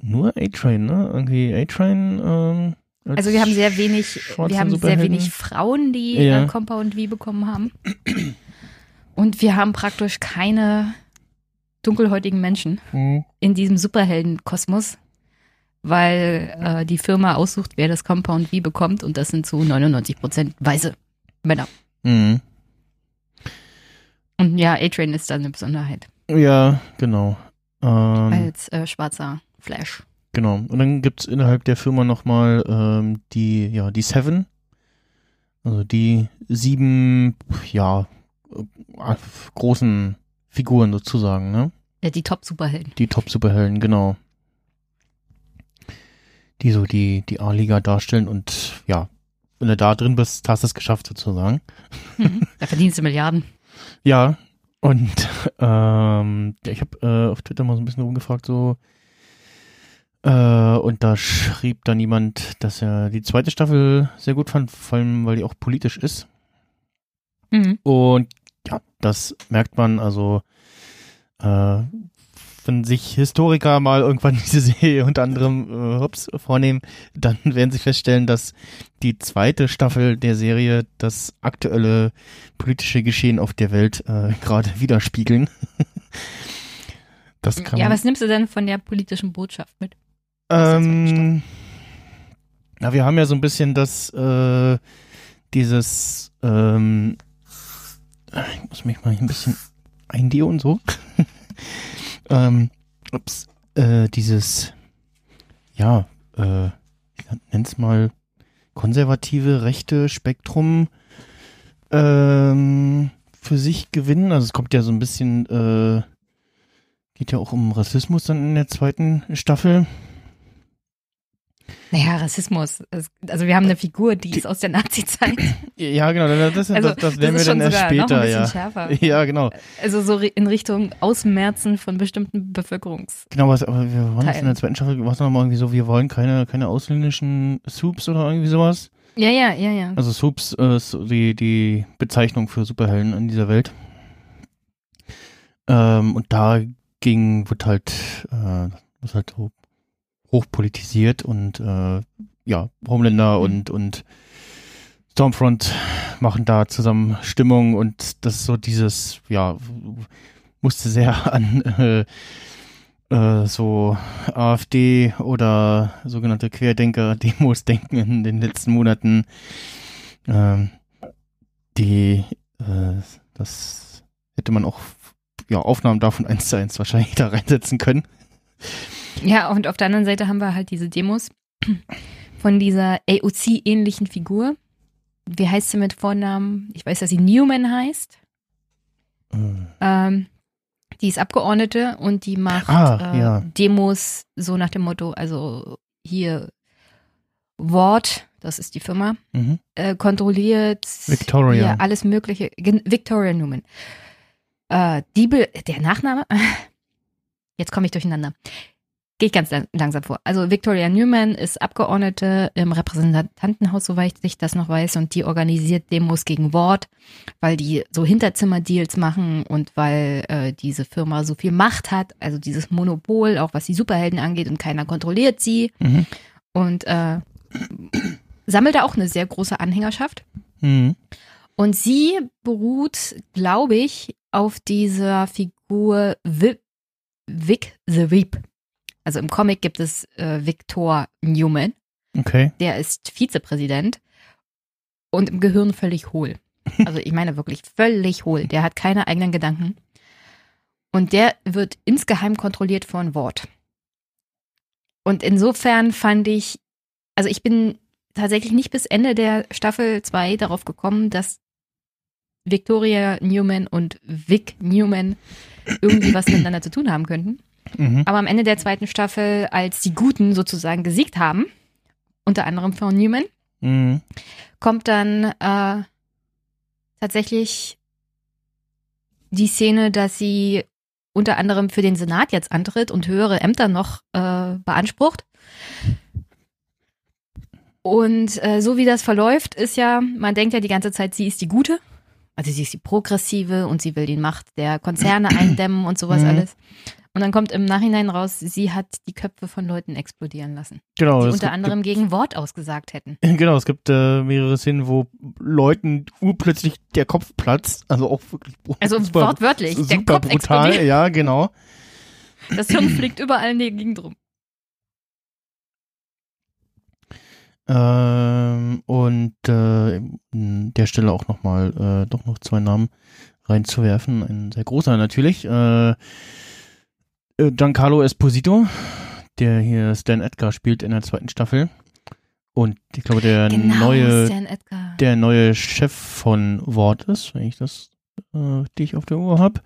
nur A-Train, ne? Irgendwie A-Train. Ähm, als Also wir haben sehr wenig, wir haben sehr wenig Frauen, die Ja. äh, Compound V bekommen haben. Und wir haben praktisch keine dunkelhäutigen Menschen Mhm. in diesem Superheldenkosmos, weil äh, die Firma aussucht, wer das Compound V bekommt und das sind zu 99 Prozent weiße Männer. Mhm. Und ja, A-Train ist da eine Besonderheit Ja, genau. Ähm, als äh, schwarzer Flash. Genau. Und dann gibt's innerhalb der Firma nochmal ähm, die, ja, die Seven. Also die sieben, ja, äh, großen Figuren sozusagen, ne? Ja, die Top-Superhelden. Die Top-Superhelden, genau. Die so die, die A-Liga darstellen und ja, wenn du da drin bist, hast du es geschafft sozusagen. Mhm. Da verdienst du Milliarden. Ja, und ähm, ich habe äh, auf Twitter mal so ein bisschen rumgefragt, so, Äh, und da schrieb dann jemand, dass er die zweite Staffel sehr gut fand, vor allem weil die auch politisch ist. Mhm. Und ja, das merkt man also, äh, wenn sich Historiker mal irgendwann diese Serie unter anderem äh, ups, vornehmen, dann werden sie feststellen, dass die zweite Staffel der Serie das aktuelle politische Geschehen auf der Welt äh, gerade widerspiegeln. das kann Ja, was nimmst du denn von der politischen Botschaft mit? ähm, na, wir haben ja so ein bisschen das, äh, dieses, ähm, ich muss mich mal hier ein bisschen eindeuen so. ähm, ups, äh, dieses, ja, äh, ich nenn's mal konservative rechte Spektrum ähm, für sich gewinnen. Also es kommt ja so ein bisschen, äh, geht ja auch um Rassismus dann in der zweiten Staffel. Naja, Rassismus. Also wir haben eine Figur, die ist aus der Nazi-Zeit. Ja, genau, das, das, Also das, das werden wir dann erst später, ja. schärfer. Ja, genau. Also so in Richtung Ausmerzen von bestimmten Bevölkerungs... Genau, was, aber wir waren jetzt in der zweiten Staffel, was noch mal irgendwie so, wir wollen keine, keine ausländischen Soups oder irgendwie sowas. Ja, ja, ja, ja. Also Soups äh, ist die, die Bezeichnung für Superhelden in dieser Welt. Ähm, und dagegen wird halt, äh, wird halt so hochpolitisiert und äh, ja, Homelander Mhm. und, und Stormfront machen da zusammen Stimmung und das ist so dieses, ja, musste sehr an äh, äh, so AfD oder sogenannte Querdenker-Demos denken in den letzten Monaten. Ähm, die, äh, das hätte man auch, ja, Aufnahmen davon eins zu eins wahrscheinlich da reinsetzen können. Ja, und auf der anderen Seite haben wir halt diese Demos von dieser AOC-ähnlichen Figur. Wie heißt sie mit Vornamen? Ich weiß, dass sie Newman heißt. Äh, Ähm, die ist Abgeordnete und die macht Ah, äh, ja. Demos so nach dem Motto, also hier Wort, das ist die Firma, mhm. äh, kontrolliert Victoria. Alles Mögliche. Victoria Newman. Äh, die Be der Nachname? Jetzt komme ich durcheinander. Geht ganz lang langsam vor. Also Victoria Newman ist Abgeordnete im Repräsentantenhaus, soweit ich das noch weiß, und die organisiert Demos gegen Wort, weil die so Hinterzimmerdeals machen und weil äh, diese Firma so viel Macht hat, also dieses Monopol, auch was die Superhelden angeht, und keiner kontrolliert sie. Mhm. Und äh, sammelt da auch eine sehr große Anhängerschaft. Mhm. Und sie beruht, glaube ich, auf dieser Figur Vi- Vic the Reap. Also im Comic gibt es äh, Victor Newman, Okay. der ist Vizepräsident und im Gehirn völlig hohl. Also ich meine wirklich völlig hohl. Der hat keine eigenen Gedanken. Und der wird insgeheim kontrolliert von Wort. Und insofern fand ich, also ich bin tatsächlich nicht bis Ende der Staffel 2 darauf gekommen, dass Victoria Newman und Vic Newman irgendwie was miteinander zu tun haben könnten. Mhm. Aber am Ende der zweiten Staffel, als die Guten sozusagen gesiegt haben, unter anderem von Newman, Mhm. kommt dann äh, tatsächlich die Szene, dass sie unter anderem für den Senat jetzt antritt und höhere Ämter noch äh, beansprucht. Und äh, so wie das verläuft, ist ja, man denkt ja die ganze Zeit, sie ist die Gute. Also sie ist die Progressive und sie will die Macht der Konzerne eindämmen und sowas Mhm. alles. Und dann kommt im Nachhinein raus, sie hat die Köpfe von Leuten explodieren lassen, Genau. die unter gibt- anderem gegen Wort ausgesagt hätten. Genau, es gibt äh, mehrere Szenen, wo Leuten urplötzlich der Kopf platzt. Also auch wirklich Also super, wortwörtlich, der super Kopf brutal. explodiert. Ja, genau. Das Hirn fliegt überall in die Gegend rum. Ähm, und äh, an der Stelle auch nochmal äh, doch noch zwei Namen reinzuwerfen. Ein sehr großer natürlich. Äh, Giancarlo Esposito, der hier Stan Edgar spielt in der zweiten Staffel. Und ich glaube, der genau, neue der neue Chef von Wort ist, wenn ich das äh, richtig auf der Uhr habe.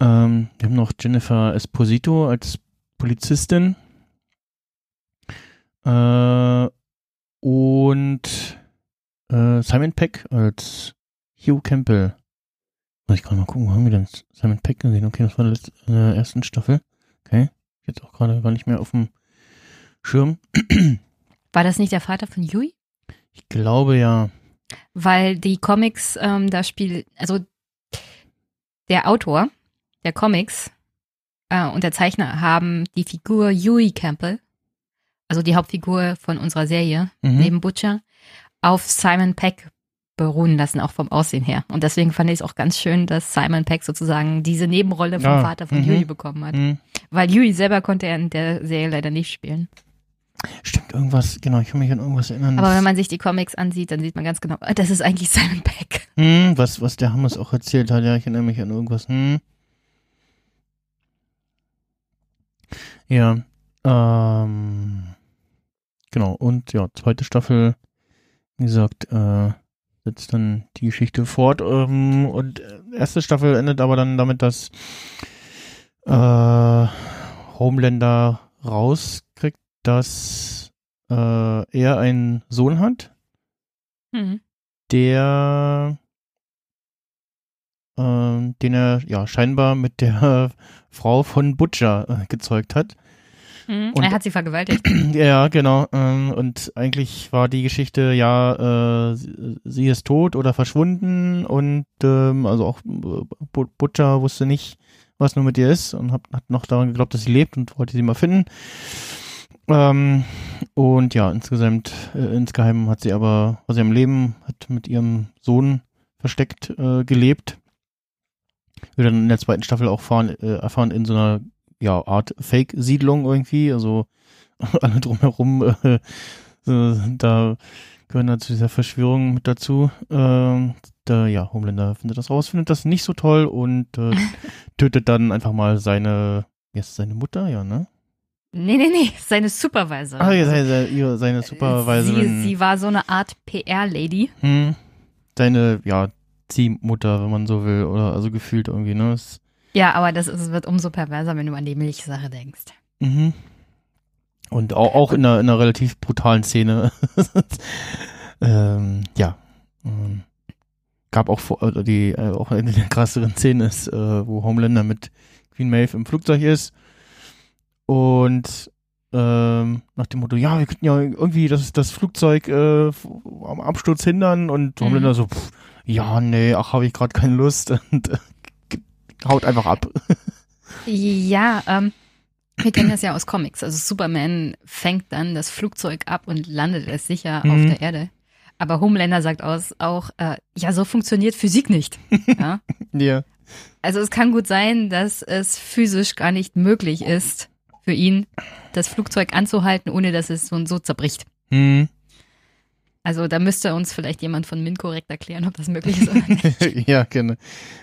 Ähm, wir haben noch Jennifer Esposito als Polizistin. Äh, und äh, Simon Peck als Hugh Campbell. Muss ich gerade mal gucken, wo haben wir denn Simon Peck gesehen? Okay, das war in der ersten Staffel. Okay. Jetzt auch gerade gar nicht mehr auf dem Schirm. War das nicht der Vater von Yui? Ich glaube ja. Weil die Comics, ähm, da spielt, also der Autor der Comics äh, und der Zeichner haben die Figur Yui Campbell, also die Hauptfigur von unserer Serie, Mhm. neben Butcher, auf Simon Peck beruhen lassen, auch vom Aussehen her. Und deswegen fand ich es auch ganz schön, dass Simon Peck sozusagen diese Nebenrolle vom Ja, Vater von mhm. Yui bekommen hat. Hm. Weil Yui selber konnte er in der Serie leider nicht spielen. Stimmt, irgendwas, genau, ich kann mich an irgendwas erinnern. Aber wenn man sich die Comics ansieht, dann sieht man ganz genau, äh, das ist eigentlich Simon Peck. Hm, was, was der Hammes auch erzählt hat, ja, ich erinnere mich an irgendwas. Hm. Ja, ähm, genau, und ja, zweite Staffel, wie gesagt, äh, setzt dann die Geschichte fort. Ähm, und äh, erste Staffel endet aber dann damit, dass äh, Homelander rauskriegt, dass äh, er einen Sohn hat, Mhm. der ähm, den er ja scheinbar mit der Frau von Butcher äh, gezeugt hat. Mhm. Und- er hat sie vergewaltigt. ja, genau. Ähm, und eigentlich war die Geschichte ja, äh, sie, ist tot oder verschwunden und ähm, also auch äh, Bu- Butcher wusste nicht, was nur mit ihr ist und hat, hat noch daran geglaubt, dass sie lebt und wollte sie mal finden. Ähm, und ja, insgesamt, äh, insgeheim hat sie aber, war sie am Leben, hat mit ihrem Sohn versteckt äh, gelebt. Wir dann in der zweiten Staffel auch fahren, äh, erfahren in so einer ja, Art Fake-Siedlung irgendwie. Also alle drumherum, äh, äh, da gehören da zu dieser Verschwörung mit dazu. Ähm, der, ja, Homelander findet das raus, findet das nicht so toll und äh, tötet dann einfach mal seine, jetzt seine Mutter, ja, ne? Nee, nee, nee, seine Supervisorin. Ah, ja, Also, seine, seine Supervisorin. Sie, sie war so eine Art PR-Lady. hm, seine, ja, Ziehmutter, wenn man so will, oder also gefühlt irgendwie, ne? Es, Ja, aber das ist, wird umso perverser, wenn du an die Milchsache denkst. Mhm. Und auch, auch in, einer, in einer relativ brutalen Szene. ähm, ja. Ähm, gab auch vor, die, äh, auch eine der krasseren Szenen ist, äh, wo Homelander mit Queen Maeve im Flugzeug ist. Und ähm, nach dem Motto, ja, wir könnten ja irgendwie das, das Flugzeug äh, am Absturz hindern und Mhm. Homelander so, pff, ja, nee, ach, habe ich gerade keine Lust und äh, haut einfach ab. Ja, ähm, wir kennen das ja aus Comics. Also Superman fängt dann das Flugzeug ab und landet es sicher Mhm. auf der Erde. Aber Homelander sagt aus, auch, äh, ja, so funktioniert Physik nicht. ja? Ja. Also es kann gut sein, dass es physisch gar nicht möglich ist, für ihn das Flugzeug anzuhalten, ohne dass es so und so zerbricht. Hm. Also da müsste uns vielleicht jemand von Min korrekt erklären, ob das möglich ist oder nicht. ja, genau.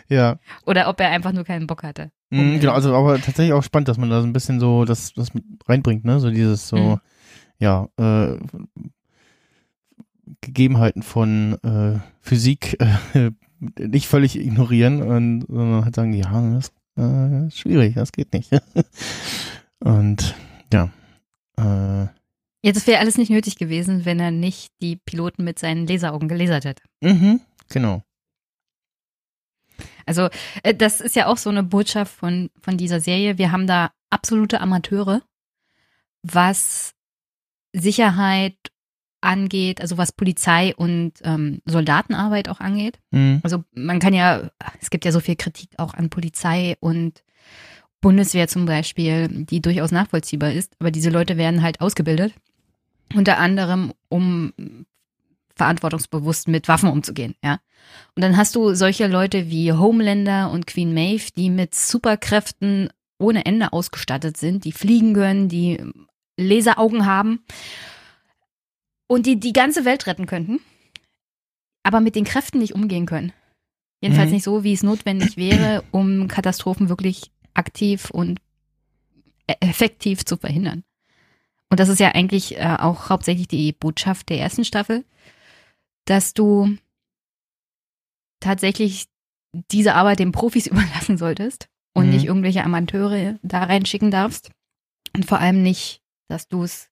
Ja. Oder ob er einfach nur keinen Bock hatte. Mhm, genau, also aber tatsächlich auch spannend, dass man da so ein bisschen so das, das mit reinbringt, ne? So dieses so, Mhm. ja, äh, Gegebenheiten von äh, Physik äh, nicht völlig ignorieren und sondern halt sagen, ja, das äh, ist schwierig, das geht nicht. und ja. Äh, Ja, das wäre alles nicht nötig gewesen, wenn er nicht die Piloten mit seinen Laseraugen gelasert hätte. mhm, genau. Also äh, das ist ja auch so eine Botschaft von, von dieser Serie. Wir haben da absolute Amateure, was Sicherheit angeht, also was Polizei und ähm, Soldatenarbeit auch angeht. Mhm. Also man kann ja, es gibt ja so viel Kritik auch an Polizei und Bundeswehr zum Beispiel, die durchaus nachvollziehbar ist, aber diese Leute werden halt ausgebildet, unter anderem um verantwortungsbewusst mit Waffen umzugehen, ja. Und dann hast du solche Leute wie Homelander und Queen Maeve, die mit Superkräften ohne Ende ausgestattet sind, die fliegen können, die Laseraugen haben und die die ganze Welt retten könnten, aber mit den Kräften nicht umgehen können. Jedenfalls Mhm. nicht so, wie es notwendig wäre, um Katastrophen wirklich aktiv und e- effektiv zu verhindern. Und das ist ja eigentlich äh, auch hauptsächlich die Botschaft der ersten Staffel, dass du tatsächlich diese Arbeit den Profis überlassen solltest und Mhm. nicht irgendwelche Amateure da reinschicken darfst. Und vor allem nicht, dass du es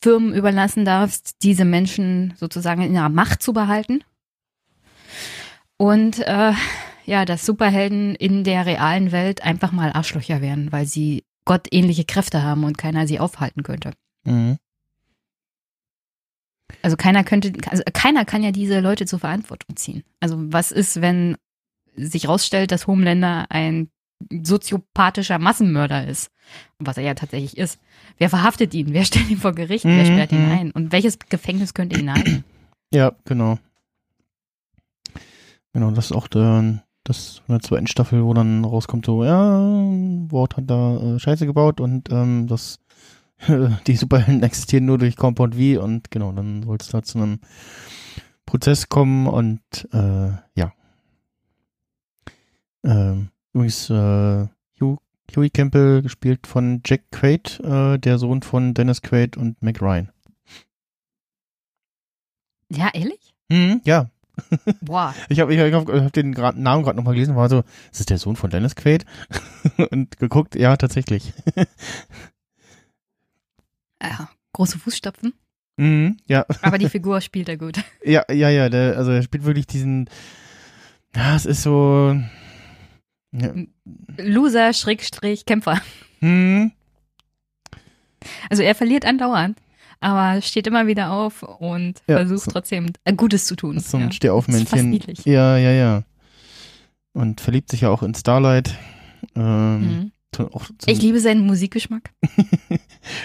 Firmen überlassen darfst, diese Menschen sozusagen in ihrer Macht zu behalten. Und äh, ja, dass Superhelden in der realen Welt einfach mal Arschlöcher werden, weil sie gottähnliche Kräfte haben und keiner sie aufhalten könnte. Mhm. Also keiner könnte, also keiner kann ja diese Leute zur Verantwortung ziehen. Also was ist, wenn sich rausstellt, dass Homelander ein soziopathischer Massenmörder ist? Was er ja tatsächlich ist. Wer verhaftet ihn? Wer stellt ihn vor Gericht? Wer Mhm, sperrt ihn mhm. ein? Und welches Gefängnis könnte ihn halten? Ja, genau. Genau, das ist auch der, das in der zweiten Staffel, wo dann rauskommt, so, ja, Ward hat da äh, Scheiße gebaut und ähm, das die Superhelden existieren nur durch Compound V und genau, dann soll es da zu einem Prozess kommen und äh, ja. Ähm, übrigens, äh, Hugh, Huey Campbell gespielt von Jack Quaid, äh, der Sohn von Dennis Quaid und Mac Ryan. Ja, ehrlich? Mhm, ja, Boah. Ich habe ich hab, ich hab den gra- Namen gerade nochmal gelesen, war so, ist das der Sohn von Dennis Quaid? und geguckt, ja, tatsächlich. Ja, große Fußstapfen. mhm, ja, Aber die Figur spielt er gut. ja, ja, ja, der, also er spielt wirklich diesen, ja, es ist so, ja, Loser, Schrägstrich, Kämpfer. hm, Also er verliert andauernd, aber steht immer wieder auf und Ja, versucht so- trotzdem äh, Gutes zu tun. so ein ja. Stehaufmännchen. Ja, ja, ja. Und verliebt sich ja auch in Starlight. Ähm, Mhm. auch Ich liebe seinen Musikgeschmack.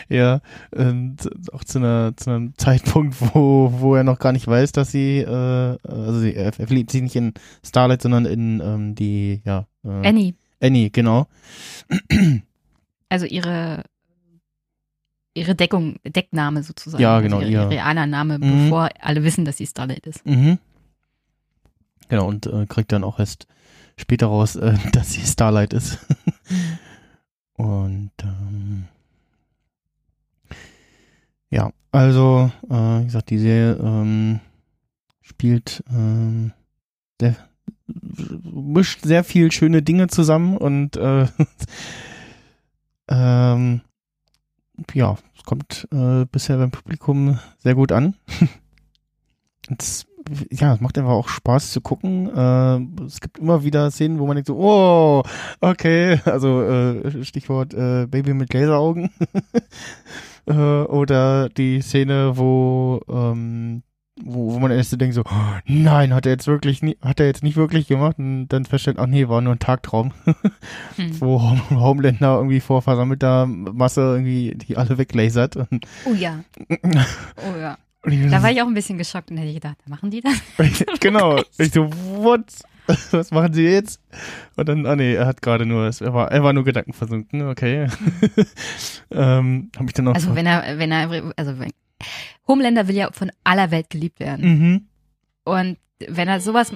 Ja, und auch zu einer, zu einem Zeitpunkt, wo, wo er noch gar nicht weiß, dass sie, äh, also sie, er verliebt sich nicht in Starlight, sondern in ähm, die, ja, äh, Annie, Annie, genau. also ihre ihre Deckung, Deckname sozusagen. Ja, also genau, Ihre, ihr- ihr realer Name, Mhm. bevor alle wissen, dass sie Starlight ist. Mhm. Genau, und äh, kriegt dann auch erst später raus, äh, dass sie Starlight ist. und ähm, ja, also, äh, wie gesagt, die Serie ähm, spielt ähm, sehr, mischt sehr viel schöne Dinge zusammen und äh, ähm, ja, es kommt äh, bisher beim Publikum sehr gut an. es, ja, es macht einfach auch Spaß zu gucken. Äh, es gibt immer wieder Szenen, wo man denkt so, oh, okay, also äh, Stichwort äh, Baby mit Laseraugen. äh, oder die Szene, wo ähm, wo, wo man erst so denkt so, oh, nein, hat er jetzt wirklich, nie, hat er jetzt nicht wirklich gemacht und dann feststellt, ach nee, war nur ein Tagtraum, Hm. wo Home- Homelander irgendwie vor versammelter Masse irgendwie die alle weglasert. Und, Oh ja, oh ja. Da war ich auch ein bisschen geschockt und hätte ich gedacht, machen die das? genau. Ich so, what? Was machen sie jetzt? Und dann, ah nee, er hat gerade nur, er war, er war nur gedankenversunken, okay. ähm, hab ich dann noch. Also wenn er, wenn er, also wenn, Homelander will ja von aller Welt geliebt werden. mhm. Und wenn er sowas,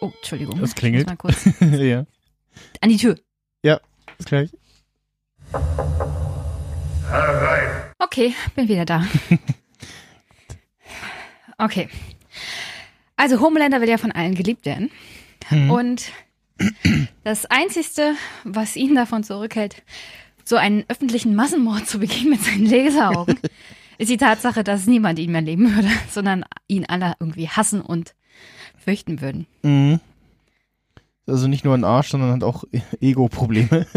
oh, Entschuldigung. Das klingelt. Mal kurz ja, an die Tür. bis gleich. Okay, bin wieder da. Okay. Also Homelander will ja von allen geliebt werden. Mhm. Und das Einzige, was ihn davon zurückhält, so einen öffentlichen Massenmord zu begehen mit seinen Laseraugen, ist die Tatsache, dass niemand ihn mehr leben würde, sondern ihn alle irgendwie hassen und fürchten würden. Mhm. Also nicht nur ein Arsch, sondern hat auch Ego-Probleme.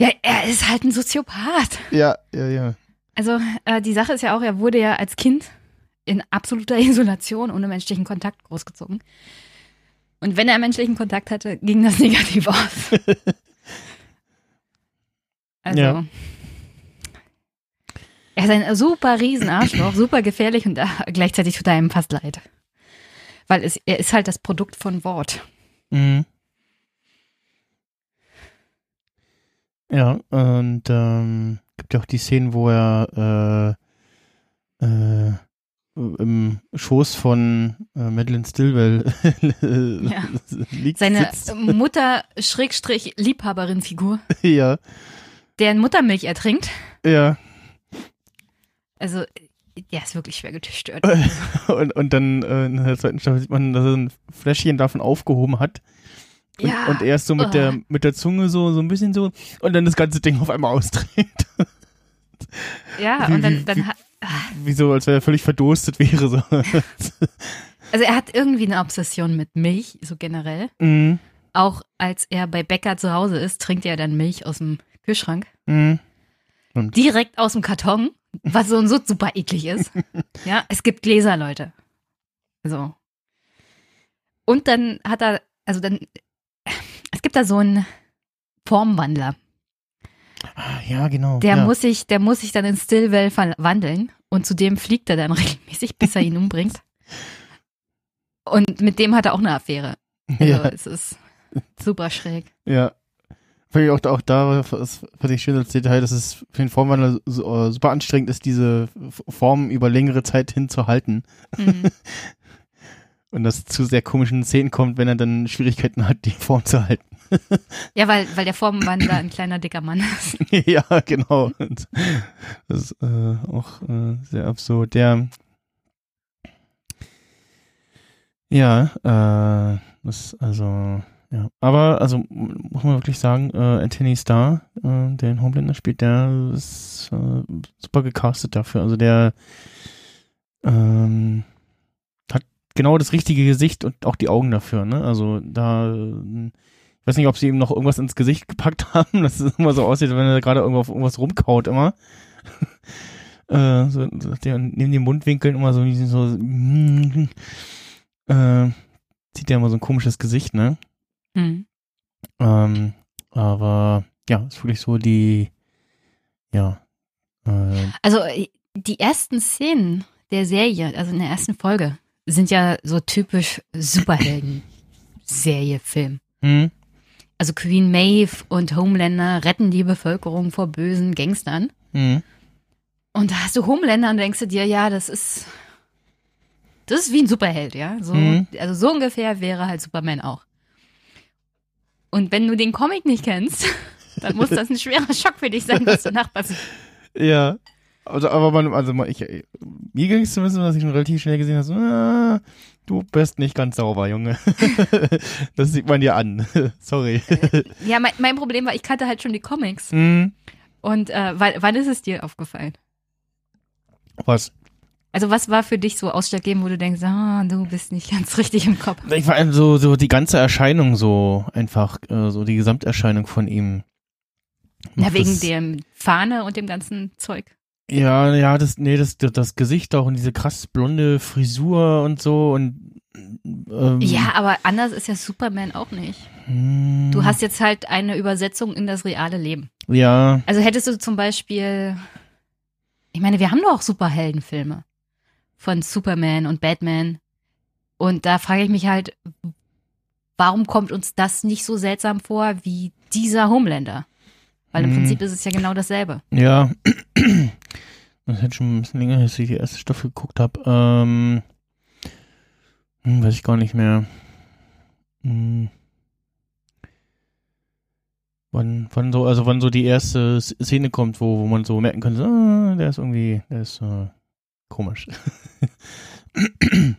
Ja, er ist halt ein Soziopath. ja, ja, ja. Also äh, die Sache ist ja auch, er wurde ja als Kind in absoluter Isolation ohne menschlichen Kontakt großgezogen. Und wenn er menschlichen Kontakt hatte, ging das negativ aus. Also Ja. Er ist ein super Riesenarschloch, super gefährlich und gleichzeitig tut er einem fast leid. Weil es, er ist halt das Produkt von Wort. Mhm. Ja, und ähm, gibt ja auch die Szenen, wo er äh, äh, im Schoß von äh, Madeleine Stillwell Ja. liegt. Seine sitzt. Mutter-Liebhaberin-Figur, ja, deren Muttermilch ertrinkt. ja. Also, der ist wirklich schwer gestört. Und, und dann äh, in der zweiten Staffel sieht man, dass er ein Fläschchen davon aufgehoben hat. Und, Ja. und er ist so mit Oh. der mit der Zunge so so ein bisschen so und dann das ganze Ding auf einmal ausdreht. Ja, Wie- und dann, wie- dann hat, Wie so, als wenn er völlig verdurstet wäre. So. also er hat irgendwie eine Obsession mit Milch, so generell. mhm. Auch als er bei Bäcker zu Hause ist, trinkt er dann Milch aus dem Kühlschrank. Mhm. Und direkt aus dem Karton, was so und so super eklig ist. Ja, es gibt Gläser, Leute. So. Und dann hat er, also dann, es gibt da so einen Formwandler. ah, ja, genau. Der ja. muss sich, der muss sich dann in Stillwell verwandeln und zu dem fliegt er dann regelmäßig, bis er ihn umbringt. Und mit dem hat er auch eine Affäre. Also ja, es ist super schräg. ja. Fand ich auch, auch da, das fand ich schön als Detail, dass es für den Formwandler so, äh, super anstrengend ist, diese Form über längere Zeit hinzuhalten. Mhm. Und das zu sehr komischen Szenen kommt, wenn er dann Schwierigkeiten hat, die Form zu halten. Ja, weil, weil der Formwandler ein kleiner dicker Mann ist. ja, genau. Und das ist äh, auch äh, sehr absurd. Der ja, äh, das also ja, aber also muss man wirklich sagen, äh, Anthony Starr, äh, der den Homelander spielt, der ist äh, super gecastet dafür. Also der ähm, hat genau das richtige Gesicht und auch die Augen dafür. Ne? Also da ich weiß nicht, ob sie ihm noch irgendwas ins Gesicht gepackt haben, dass es immer so aussieht, wenn er gerade irgendwo auf irgendwas rumkaut immer. äh, so, der neben den Mundwinkeln immer so, so äh, zieht der immer so ein komisches Gesicht, ne? Mhm. Ähm, aber ja, ist wirklich so die, ja, äh, Also äh, die ersten Szenen der Serie, also in der ersten Folge, sind ja so typisch Superhelden-Serie, Film. hm, Also Queen Maeve und Homelander retten die Bevölkerung vor bösen Gangstern. hm, Und da hast du Homelander und denkst du dir, ja, das ist, das ist wie ein Superheld, ja. So, Mhm. Also so ungefähr wäre halt Superman auch. Und wenn du den Comic nicht kennst, dann muss das ein schwerer Schock für dich sein, was danach passiert. ja. Also, aber man, also ich, mir ging es zumindest, dass ich schon relativ schnell gesehen habe, so, ah, du bist nicht ganz sauber, Junge. das sieht man dir an. Sorry. Ja, mein, mein Problem war, ich kannte halt schon die Comics. hm, Und äh, wann, wann ist es dir aufgefallen? was? Also was war für dich so ausschlaggebend, wo du denkst, ah, du bist nicht ganz richtig im Kopf? Ich war allem so, so die ganze Erscheinung so einfach, äh, so die Gesamterscheinung von ihm. Na, wegen das- dem Fahne und dem ganzen Zeug. Ja, ja, das, nee, das, das, das Gesicht auch und diese krass blonde Frisur und so und ähm, Ja, aber anders ist ja Superman auch nicht. hm, Du hast jetzt halt eine Übersetzung in das reale Leben. ja, Also hättest du zum Beispiel, ich meine, wir haben doch auch Superheldenfilme von Superman und Batman. Und da frage ich mich halt, warum kommt uns das nicht so seltsam vor wie dieser Homelander? Weil im Hm. Prinzip ist es ja genau dasselbe. ja. Das ist jetzt schon ein bisschen länger, dass ich die erste Staffel geguckt habe. Ähm, hm, weiß ich gar nicht mehr. Hm. Wann, wann so, also wann so die erste Szene kommt, wo, wo man so merken könnte, ah, der ist irgendwie, der ist äh, komisch.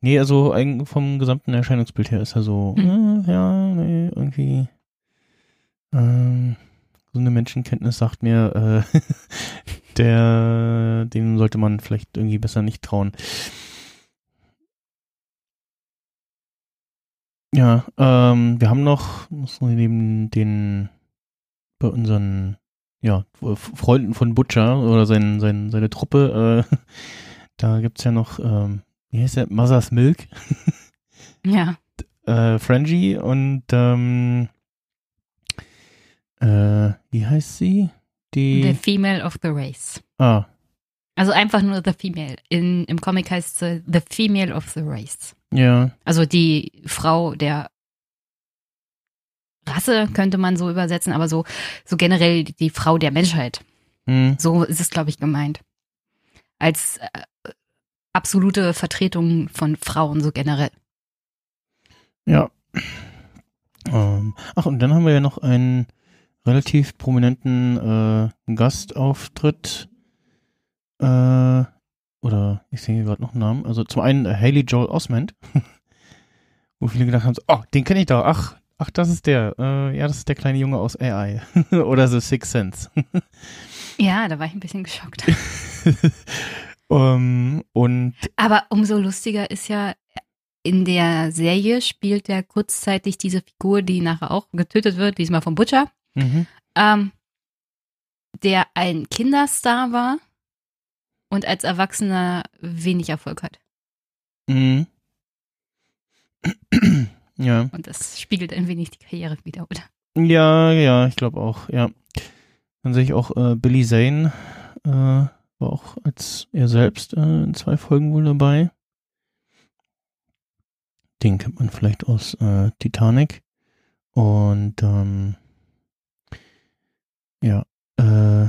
nee, also vom gesamten Erscheinungsbild her ist er so, Mhm. äh, ja, nee, irgendwie, ähm, so eine Menschenkenntnis sagt mir, äh, der, dem sollte man vielleicht irgendwie besser nicht trauen. Ja, ähm, wir haben noch, muss man neben den, bei unseren, ja, Freunden von Butcher oder sein, sein, seine Truppe, äh, da gibt's ja noch, ähm, wie heißt der, Mother's Milk, Ja. äh, Frangie und, ähm, äh, wie heißt sie? The Die, Female of the Race. ah, Also einfach nur The Female. In, Im Comic heißt sie The Female of the Race. ja, Also die Frau der Rasse könnte man so übersetzen, aber so, so generell die Frau der Menschheit. hm, So ist es, glaube ich, gemeint. Als äh, absolute Vertretung von Frauen so generell. ja. Ähm, ach, und dann haben wir ja noch einen relativ prominenten äh, Gastauftritt. Äh, oder ich sehe gerade noch einen Namen. Also zum einen Haley Joel Osment, wo viele gedacht haben, so, oh, den kenne ich doch. Ach, ach, das ist der. Äh, ja, das ist der kleine Junge aus AI. oder The Sixth Sense. Ja, da war ich ein bisschen geschockt. um, und Aber umso lustiger ist ja, in der Serie spielt er kurzzeitig diese Figur, die nachher auch getötet wird, diesmal vom Butcher. mhm, Ähm, der ein Kinderstar war und als Erwachsener wenig Erfolg hat. Mhm. Ja. Und das spiegelt ein wenig die Karriere wieder, oder? Ja, ja, ich glaube auch, ja. Dann sehe ich auch äh, Billy Zane, äh, war auch als er selbst äh, in zwei Folgen wohl dabei. Den kennt man vielleicht aus äh, Titanic. Und ähm, ja, äh,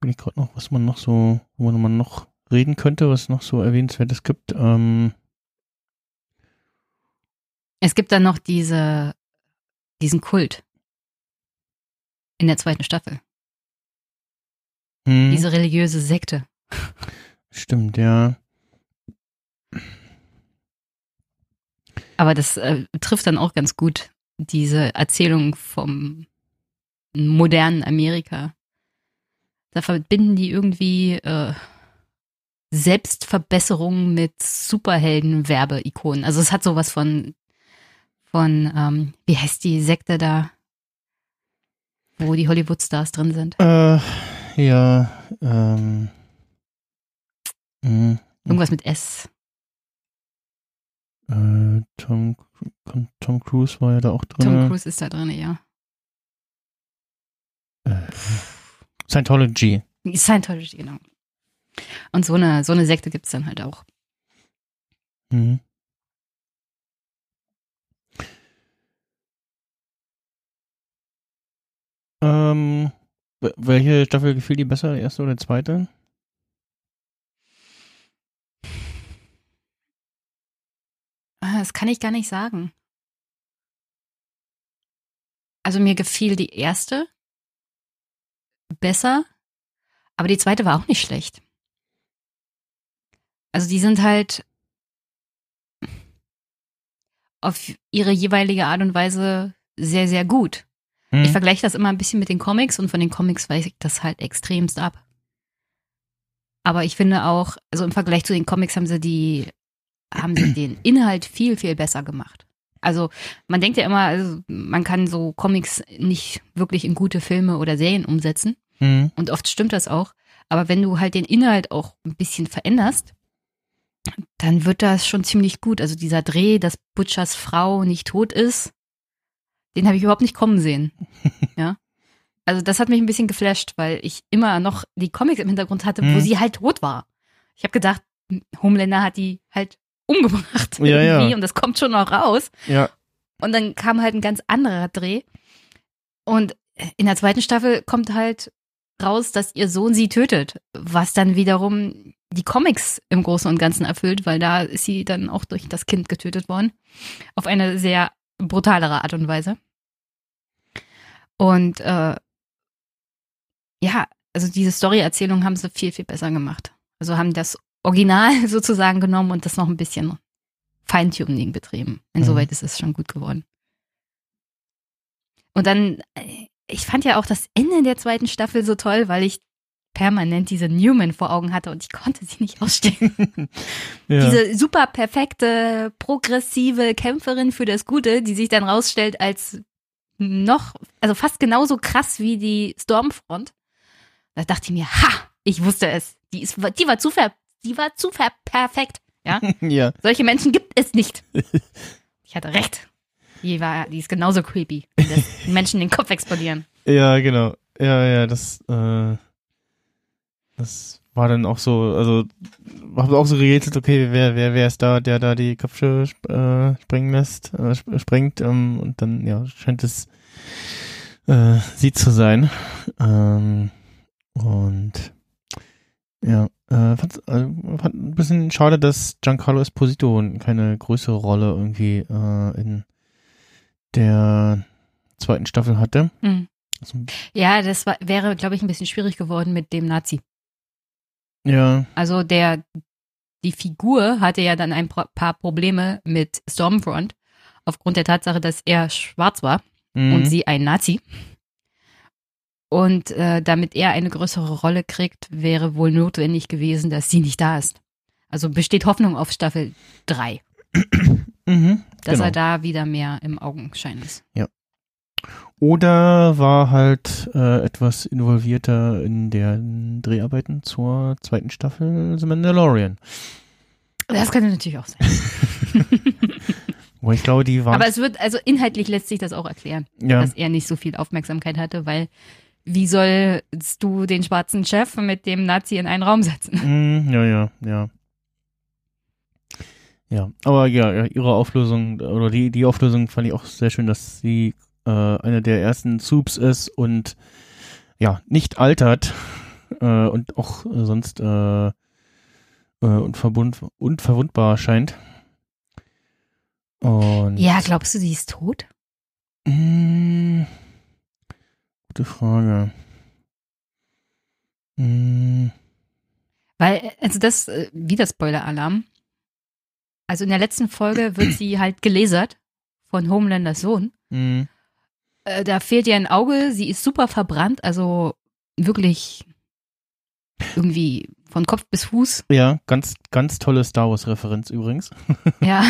bin ich gerade noch, was man noch so, wo man noch reden könnte, was noch so erwähnenswertes gibt. Ähm, Es gibt dann noch diese, diesen Kult in der zweiten Staffel. hm, Diese religiöse Sekte. stimmt, ja. Aber das äh, trifft dann auch ganz gut diese Erzählung vom modernen Amerika. Da verbinden die irgendwie äh, Selbstverbesserung mit Superhelden-Werbeikonen. Also es hat sowas von, von ähm, wie heißt die Sekte da, wo die Hollywood-Stars drin sind? Äh, ja, ähm, mh, Irgendwas mit S. äh, Tom, Tom Cruise war ja da auch drin. Tom Cruise ist da drin, ja. Äh, Scientology. Scientology, genau. Und so eine, so eine Sekte gibt's dann halt auch. Mhm. Ähm, wel- welche Staffel gefiel dir besser, die erste oder die zweite? Ah, Das kann ich gar nicht sagen. Also mir gefiel die erste besser, aber die zweite war auch nicht schlecht. Also die sind halt auf ihre jeweilige Art und Weise sehr, sehr gut. Hm? Ich vergleiche das immer ein bisschen mit den Comics und von den Comics weiß ich das halt extremst ab. Aber ich finde auch, also im Vergleich zu den Comics haben sie die, haben sie den Inhalt viel, viel besser gemacht. Also man denkt ja immer, also man kann so Comics nicht wirklich in gute Filme oder Serien umsetzen. Hm? Und oft stimmt das auch. Aber wenn du halt den Inhalt auch ein bisschen veränderst, dann wird das schon ziemlich gut. Also dieser Dreh, dass Butchers Frau nicht tot ist, den habe ich überhaupt nicht kommen sehen. ja. Also das hat mich ein bisschen geflasht, weil ich immer noch die Comics im Hintergrund hatte, wo Mhm. sie halt tot war. Ich habe gedacht, Homelander hat die halt umgebracht Ja, ja. irgendwie und das kommt schon noch raus. Ja. Und dann kam halt ein ganz anderer Dreh. Und in der zweiten Staffel kommt halt raus, dass ihr Sohn sie tötet, was dann wiederum die Comics im Großen und Ganzen erfüllt, weil da ist sie dann auch durch das Kind getötet worden. Auf eine sehr brutalere Art und Weise. Und äh, ja, also diese Story-Erzählung haben sie viel, viel besser gemacht. Also haben das Original sozusagen genommen und das noch ein bisschen Feintuning betrieben. Insoweit ist es schon gut geworden. Und dann, äh, ich fand ja auch das Ende der zweiten Staffel so toll, weil ich permanent diese Newman vor Augen hatte und ich konnte sie nicht ausstehen. ja. Diese super perfekte, progressive Kämpferin für das Gute, die sich dann rausstellt als noch, also fast genauso krass wie die Stormfront. Da dachte ich mir, ha, ich wusste es. Die, ist, die war zu, ver, die war zu ver perfekt. Ja, ja. solche Menschen gibt es nicht. Ich hatte recht. Die, war, die ist genauso creepy, wie das Menschen den Kopf explodieren. Ja, genau. Ja, ja, das, äh, das war dann auch so, also, hab auch so gerätselt, okay, wer, wer, wer ist da, der da die Köpfe äh, sprengen lässt, äh, sp- sprengt, ähm, und dann, ja, scheint es äh, sie zu sein. Ähm, und ja, äh, fand, äh, fand ein bisschen schade, dass Giancarlo Esposito keine größere Rolle irgendwie äh, in der zweiten Staffel hatte. Hm. Also, Ja, das war, wäre, glaube ich, ein bisschen schwierig geworden mit dem Nazi. Ja, Also der, die Figur hatte ja dann ein paar Probleme mit Stormfront aufgrund der Tatsache, dass er schwarz war mhm. und sie ein Nazi. Und äh, damit er eine größere Rolle kriegt, wäre wohl notwendig gewesen, dass sie nicht da ist. Also besteht Hoffnung auf Staffel 3, Mhm, dass genau. er da wieder mehr im Augenschein ist. Oder war halt äh, etwas involvierter in den Dreharbeiten zur zweiten Staffel The Mandalorian. Das könnte natürlich auch sein. Wo ich glaube, die waren. Aber es wird, also inhaltlich lässt sich das auch erklären, ja, dass er nicht so viel Aufmerksamkeit hatte, weil wie sollst du den schwarzen Chef mit dem Nazi in einen Raum setzen? Mm, ja, ja, ja. Ja, aber ja, ja, ihre Auflösung oder die, die Auflösung fand ich auch sehr schön, dass sie äh, eine der ersten Soups ist und ja, nicht altert äh, und auch äh, sonst äh, äh, unverbund, unverwundbar scheint. Und Ja, glaubst du, die ist tot? Mm, gute Frage. Mm, Weil, also das, äh, wieder Spoiler-Alarm. Also in der letzten Folge wird sie halt gelasert von Homelanders Sohn. mm, Äh, da fehlt ihr ein Auge, sie ist super verbrannt, also wirklich irgendwie von Kopf bis Fuß. ja, ganz, ganz tolle Star Wars-Referenz übrigens. Ja,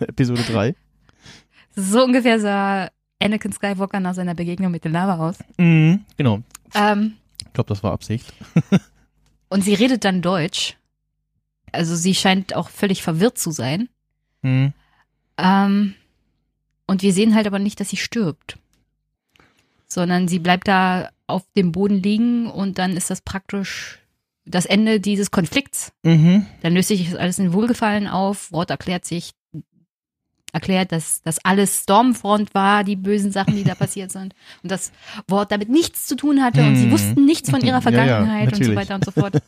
Episode 3. so ungefähr sah Anakin Skywalker nach seiner Begegnung mit der Lava aus. Mhm, genau. Ähm, Ich glaube, das war Absicht. und sie redet dann Deutsch. Also sie scheint auch völlig verwirrt zu sein. Mhm. Ähm, und wir sehen halt aber nicht, dass sie stirbt. Sondern sie bleibt da auf dem Boden liegen und dann ist das praktisch das Ende dieses Konflikts. Mhm. Dann löst sich das alles in Wohlgefallen auf. Wort erklärt sich, erklärt, dass das alles Stormfront war, die bösen Sachen, die da passiert sind. Und das Wort damit nichts zu tun hatte und sie Hm. wussten nichts von ihrer Ja, ja, Vergangenheit und so weiter und so fort.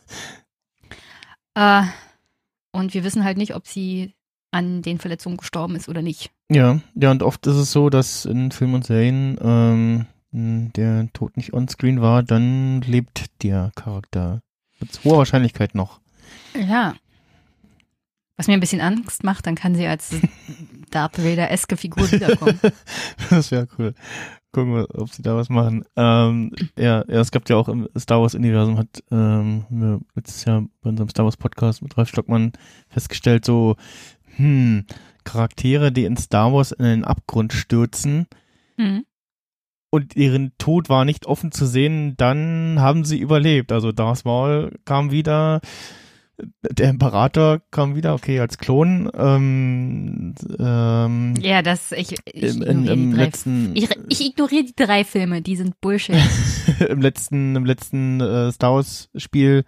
äh, und wir wissen halt nicht, ob sie an den Verletzungen gestorben ist oder nicht. Ja, ja, und oft ist es so, dass in Filmen und Serien ähm, der Tod nicht onscreen war, dann lebt der Charakter mit hoher Wahrscheinlichkeit noch. Ja. Was mir ein bisschen Angst macht, dann kann sie als Darth Vader-eske Figur wiederkommen. das wäre cool. Gucken wir, ob sie da was machen. Ähm, ja, ja, es gab ja auch im Star Wars-Universum, hat ähm, wir letztes Jahr bei unserem Star Wars-Podcast mit Ralf Stockmann festgestellt, so, hm, Charaktere, die in Star Wars in den Abgrund stürzen, Hm. Und ihren Tod war nicht offen zu sehen, dann haben sie überlebt. Also Darth Maul kam wieder, der Imperator kam wieder, okay, als Klon. Ähm, ähm, Ja, das, ich, ich ignoriere im die drei letzten, Ich, ich ignoriere die drei Filme, die sind Bullshit. im letzten, im letzten äh, Star Wars Spiel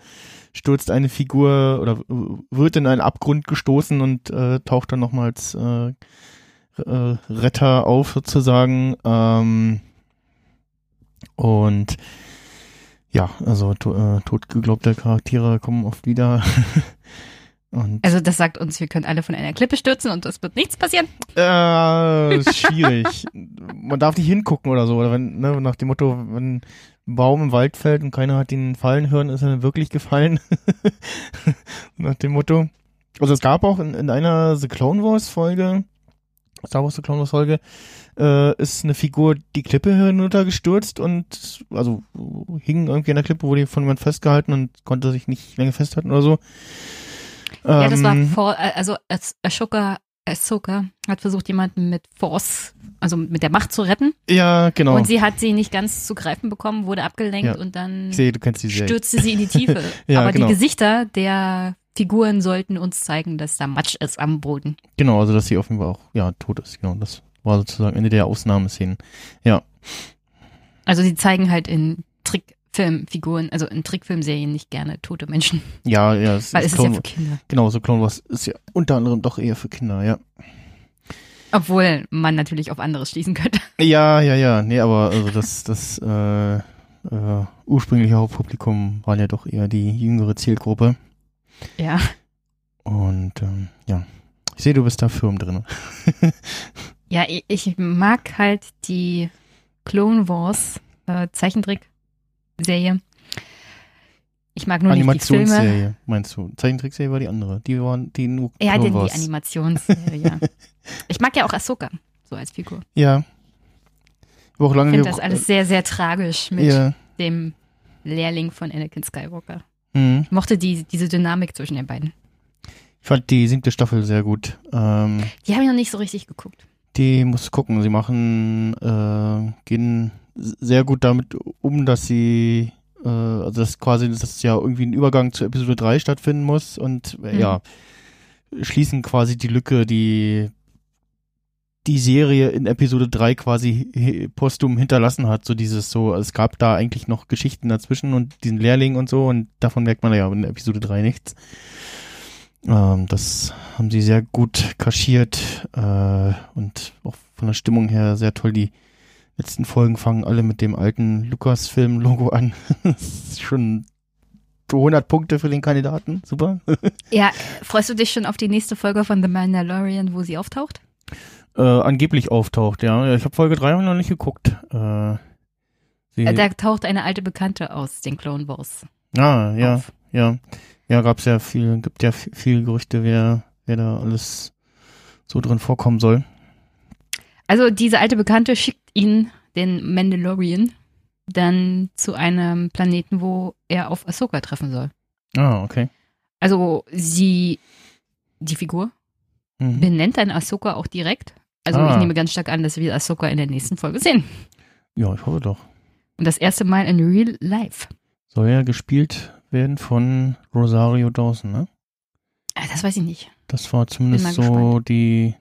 stürzt eine Figur oder wird in einen Abgrund gestoßen und äh, taucht dann nochmals äh, äh, Retter auf sozusagen. Ähm, und ja, also to äh, totgeglaubte Charaktere kommen oft wieder. und Also das sagt uns, wir können alle von einer Klippe stürzen und es wird nichts passieren. Äh, ist schwierig. Man darf nicht hingucken oder so. Oder wenn, ne, nach dem Motto, wenn ein Baum im Wald fällt und keiner hat ihn fallen hören, ist er dann wirklich gefallen. nach dem Motto. Also es gab auch in, in einer The Clone Wars Folge, Star Wars The Clone Wars Folge, äh, ist eine Figur die Klippe hinuntergestürzt und also hing irgendwie an der Klippe, wurde von jemand festgehalten und konnte sich nicht länger festhalten oder so. Ja, das war Ähm, vor, also As- Ashoka, Ahsoka hat versucht, jemanden mit Force, also mit der Macht zu retten. Ja, genau. Und sie hat sie nicht ganz zu greifen bekommen, wurde abgelenkt Ja. und dann sehe, stürzte sie in die Tiefe. Ja, Aber genau. die Gesichter der Figuren sollten uns zeigen, dass da Matsch ist am Boden. Genau, also dass sie offenbar auch, ja, tot ist, genau. Das war sozusagen eine der Ausnahmeszenen. Ja. Also sie zeigen halt in Trickfilmfiguren, also in Trickfilmserien nicht gerne tote Menschen, Ja, ja, es weil es ist ist ja Clone, für Kinder. genau, so Clone Wars ist ja unter anderem doch eher für Kinder, ja. Obwohl man natürlich auf anderes schließen könnte. Ja, ja, ja, nee, aber also das, das äh, äh, ursprüngliche Hauptpublikum waren ja doch eher die jüngere Zielgruppe. Ja. Und ähm, ja, ich sehe, du bist da firm drin. Ja, ich, ich mag halt die Clone Wars äh, Zeichentrick-Serie. Ich mag nur nicht die Filme. Animationsserie, meinst du? Zeichentrickserie war die andere. Die waren die nur Ja, die Wars. Animationsserie, ja. Ich mag ja auch Ahsoka, so als Figur. Ja. Ich Ich finde das alles sehr, sehr tragisch mit Ja. dem Lehrling von Anakin Skywalker. Mhm. Ich mochte die, diese Dynamik zwischen den beiden. Ich fand die siebte Staffel sehr gut. Ähm, Die habe ich noch nicht so richtig geguckt. Die muss gucken. Sie machen, äh, gehen sehr gut damit um, dass sie, äh, also das quasi, dass ja irgendwie ein Übergang zu Episode 3 stattfinden muss und äh, Mhm. ja, schließen quasi die Lücke, die die Serie in Episode 3 quasi postum hinterlassen hat, so dieses so, es gab da eigentlich noch Geschichten dazwischen und diesen Lehrling und so und davon merkt man ja in Episode 3 nichts. Ähm, das haben sie sehr gut kaschiert äh, und auch von der Stimmung her sehr toll. Die letzten Folgen fangen alle mit dem alten Lukas-Film-Logo an. das ist schon 100 Punkte für den Kandidaten. Super. Ja, freust du dich schon auf die nächste Folge von The Mandalorian, wo sie auftaucht? äh, angeblich auftaucht, ja. Ich habe Folge 3 noch nicht geguckt. Äh, sie, Äh, Da taucht eine alte Bekannte aus den Clone Wars ah, ja, auf. ja. Ja, gab's ja viel, gibt ja viel, Gerüchte, wer, wer da alles so drin vorkommen soll. Also diese alte Bekannte schickt ihn, den Mandalorian, dann zu einem Planeten, wo er auf Ahsoka treffen soll. Ah, okay. Also sie, die Figur, Mhm. benennt dann Ahsoka auch direkt. Also Ah. ich nehme ganz stark an, dass wir Ahsoka in der nächsten Folge sehen. Ja, ich hoffe doch. Und das erste Mal in Real Life. Soll ja gespielt werden von Rosario Dawson, ne? Ah, Das weiß ich nicht. Das war zumindest so gespannt. die,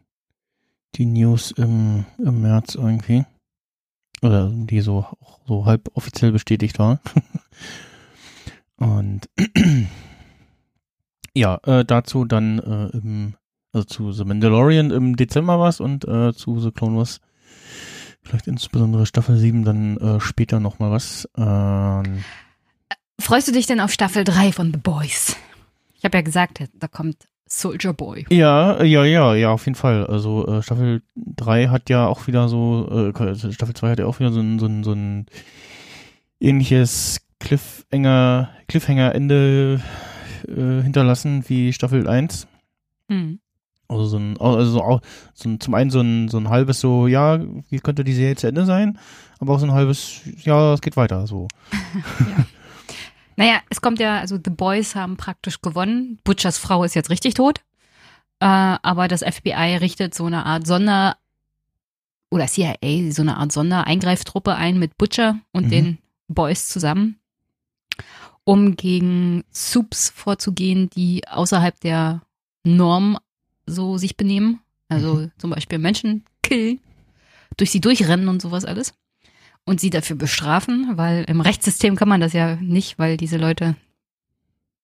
die News im, im März irgendwie. Oder die so, so halb offiziell bestätigt war. Und ja, äh, dazu dann äh, im, also zu The Mandalorian im Dezember was und äh, zu The Clone Wars vielleicht insbesondere Staffel 7 dann äh, später nochmal was. Ähm, Freust du dich denn auf Staffel 3 von The Boys? Ich habe ja gesagt, da kommt Soldier Boy. Ja, ja, ja, ja, auf jeden Fall. Also äh, Staffel 3 hat ja auch wieder so, äh, Staffel 2 hat ja auch wieder so ein, so ein, so ein ähnliches Cliffhanger, Cliffhanger-Ende äh, hinterlassen wie Staffel 1. Hm. Also so ein, also so, auch- so ein, zum einen so ein, so ein halbes so, ja, wie könnte die Serie zu Ende sein? Aber auch so ein halbes, ja, es geht weiter, so. Naja, es kommt ja, also The Boys haben praktisch gewonnen. Butchers Frau ist jetzt richtig tot. Äh, aber das FBI richtet so eine Art Sonder- oder CIA, so eine Art Sondereingreiftruppe ein mit Butcher und Mhm. den Boys zusammen, um gegen Soups vorzugehen, die außerhalb der Norm so sich benehmen. Also zum Beispiel Menschen killen, durch sie durchrennen und sowas alles. Und sie dafür bestrafen, weil im Rechtssystem kann man das ja nicht, weil diese Leute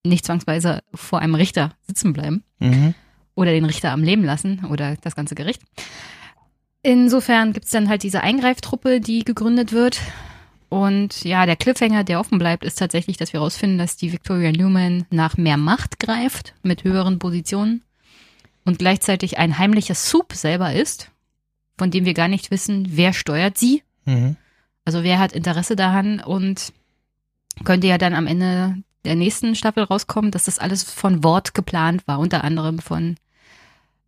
nicht zwangsweise vor einem Richter sitzen bleiben Mhm. oder den Richter am Leben lassen oder das ganze Gericht. Insofern gibt's dann halt diese Eingreiftruppe, die gegründet wird. Und ja, der Cliffhanger, der offen bleibt, ist tatsächlich, dass wir herausfinden, dass die Victoria Newman nach mehr Macht greift mit höheren Positionen und gleichzeitig ein heimlicher Soup selber ist, von dem wir gar nicht wissen, wer steuert sie. Mhm. Also wer hat Interesse daran und könnte ja dann am Ende der nächsten Staffel rauskommen, dass das alles von Wort geplant war, unter anderem von